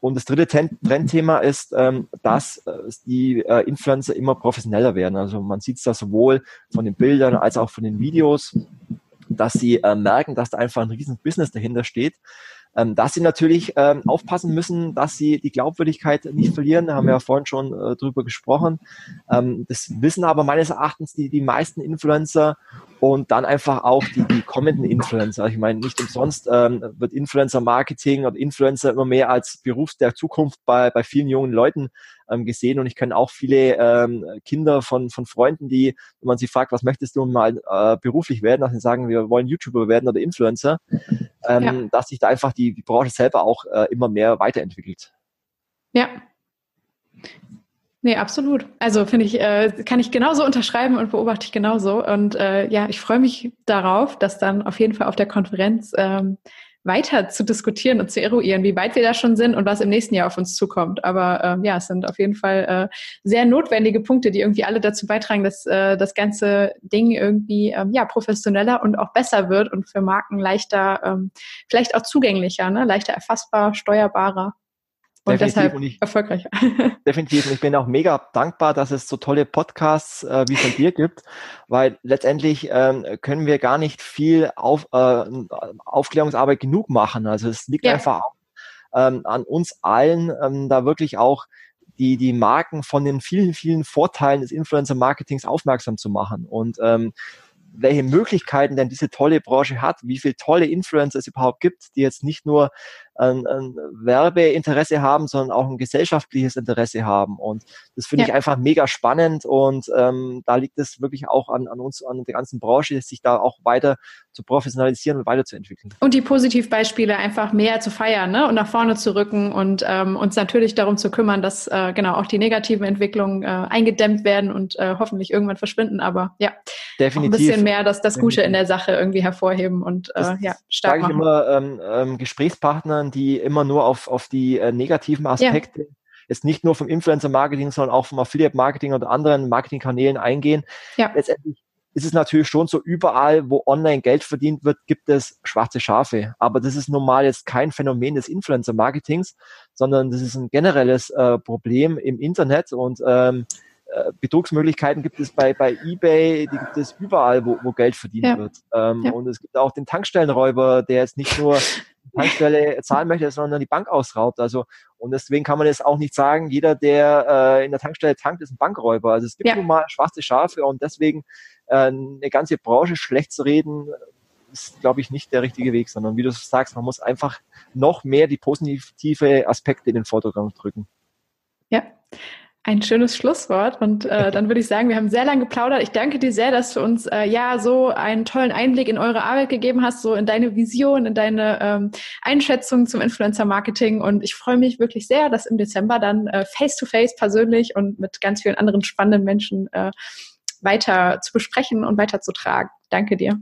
Und das dritte Trendthema ist, ähm, dass äh, die äh, Influencer immer professioneller werden. Also man sieht es da sowohl von den Bildern als auch von den Videos, dass sie äh, merken, dass da einfach ein riesen Business dahinter steht. Ähm, dass sie natürlich ähm, aufpassen müssen, dass sie die Glaubwürdigkeit nicht verlieren. Da haben wir ja vorhin schon drüber gesprochen. Das wissen aber meines Erachtens die, die meisten Influencer und dann einfach auch die, die kommenden Influencer. Ich meine, nicht umsonst ähm, wird Influencer-Marketing und Influencer immer mehr als Beruf der Zukunft bei, bei vielen jungen Leuten ähm, gesehen. Und ich kenne auch viele ähm, Kinder von, von Freunden, die, wenn man sie fragt, was möchtest du mal äh, beruflich werden, dass sie sagen, wir wollen YouTuber werden oder Influencer, ähm, ja. dass sich da einfach die, die Branche selber auch äh, immer mehr weiterentwickelt. Ja, Nee, absolut. Also finde ich, äh, kann ich genauso unterschreiben und beobachte ich genauso. Und äh, ja, ich freue mich darauf, dass dann auf jeden Fall auf der Konferenz ähm, weiter zu diskutieren und zu eruieren, wie weit wir da schon sind und was im nächsten Jahr auf uns zukommt. Aber ähm, ja, es sind auf jeden Fall äh, sehr notwendige Punkte, die irgendwie alle dazu beitragen, dass äh, das ganze Ding irgendwie ähm, ja professioneller und auch besser wird und für Marken leichter, ähm, vielleicht auch zugänglicher, ne? leichter erfassbar, steuerbarer. Und definitiv deshalb und ich, erfolgreich. Definitiv. Und ich bin auch mega dankbar, dass es so tolle Podcasts äh, wie von dir gibt, weil letztendlich ähm, können wir gar nicht viel auf, äh, Aufklärungsarbeit genug machen. Also es liegt ja. einfach ähm, an uns allen, ähm, da wirklich auch die, die Marken von den vielen, vielen Vorteilen des Influencer-Marketings aufmerksam zu machen. Und ähm, welche Möglichkeiten denn diese tolle Branche hat, wie viele tolle Influencer es überhaupt gibt, die jetzt nicht nur ein, ein Werbeinteresse haben, sondern auch ein gesellschaftliches Interesse haben. Und das finde ja. ich einfach mega spannend und ähm, da liegt es wirklich auch an, an uns, an der ganzen Branche, sich da auch weiter zu professionalisieren und weiterzuentwickeln. Und die Positivbeispiele einfach mehr zu feiern ne? und nach vorne zu rücken und ähm, uns natürlich darum zu kümmern, dass äh, genau auch die negativen Entwicklungen äh, eingedämmt werden und äh, hoffentlich irgendwann verschwinden. Aber ja, Definitiv. ein bisschen mehr das, das Gute in der Sache irgendwie hervorheben und äh, ja, stark sage ich immer ähm, ähm, Gesprächspartnern, die immer nur auf, auf die äh, negativen Aspekte, ja. jetzt nicht nur vom Influencer-Marketing, sondern auch vom Affiliate-Marketing oder anderen Marketingkanälen eingehen. Ja. Letztendlich ist es natürlich schon so, überall, wo online Geld verdient wird, gibt es schwarze Schafe. Aber das ist normal jetzt kein Phänomen des Influencer-Marketings, sondern das ist ein generelles äh, Problem im Internet und ähm, äh, Betrugsmöglichkeiten gibt es bei, bei eBay, die gibt es überall, wo, wo Geld verdient ja. wird. Ähm, ja. Und es gibt auch den Tankstellenräuber, der jetzt nicht nur Tankstelle zahlen möchte, sondern die Bank ausraubt. Also und deswegen kann man jetzt auch nicht sagen, jeder, der äh, in der Tankstelle tankt, ist ein Bankräuber. Also es gibt ja. nun mal schwarze Schafe und deswegen äh, eine ganze Branche schlecht zu reden, ist, glaube ich, nicht der richtige Weg, sondern wie du sagst, man muss einfach noch mehr die positive Aspekte in den Vordergrund drücken. Ja, ein schönes Schlusswort. Und äh, dann würde ich sagen, wir haben sehr lange geplaudert. Ich danke dir sehr, dass du uns äh, ja so einen tollen Einblick in eure Arbeit gegeben hast, so in deine Vision, in deine ähm, Einschätzung zum Influencer-Marketing. Und ich freue mich wirklich sehr, das im Dezember dann äh, face-to-face persönlich und mit ganz vielen anderen spannenden Menschen äh, weiter zu besprechen und weiterzutragen. Danke dir.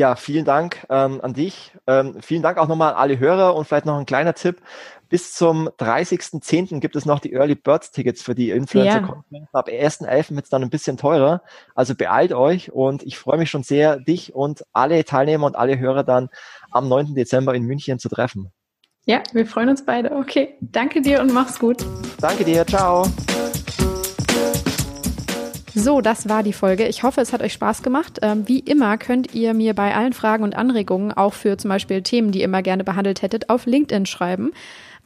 Ja, vielen Dank ähm, an dich. Ähm, vielen Dank auch nochmal an alle Hörer und vielleicht noch ein kleiner Tipp. Bis zum 30.10. gibt es noch die Early Birds Tickets für die Influencer Conference. Ja. Ab 1.11. wird es dann ein bisschen teurer. Also beeilt euch und ich freue mich schon sehr, dich und alle Teilnehmer und alle Hörer dann am 9. Dezember in München zu treffen. Ja, wir freuen uns beide. Okay, danke dir und mach's gut. Danke dir, ciao. So, das war die Folge. Ich hoffe, es hat euch Spaß gemacht. Ähm, wie immer könnt ihr mir bei allen Fragen und Anregungen, auch für zum Beispiel Themen, die ihr immer gerne behandelt hättet, auf LinkedIn schreiben.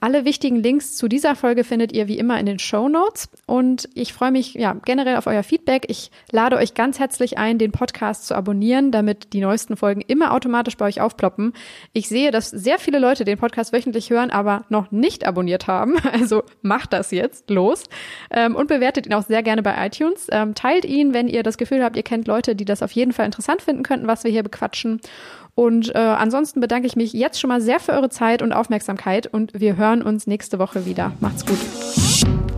Alle wichtigen Links zu dieser Folge findet ihr wie immer in den Show Notes und ich freue mich ja generell auf euer Feedback. Ich lade euch ganz herzlich ein, den Podcast zu abonnieren, damit die neuesten Folgen immer automatisch bei euch aufploppen. Ich sehe, dass sehr viele Leute den Podcast wöchentlich hören, aber noch nicht abonniert haben. Also macht das jetzt los ähm, und bewertet ihn auch sehr gerne bei iTunes. Ähm, teilt ihn, wenn ihr das Gefühl habt, ihr kennt Leute, die das auf jeden Fall interessant finden könnten, was wir hier bequatschen. Und äh, ansonsten bedanke ich mich jetzt schon mal sehr für eure Zeit und Aufmerksamkeit und wir hören uns nächste Woche wieder. Macht's gut.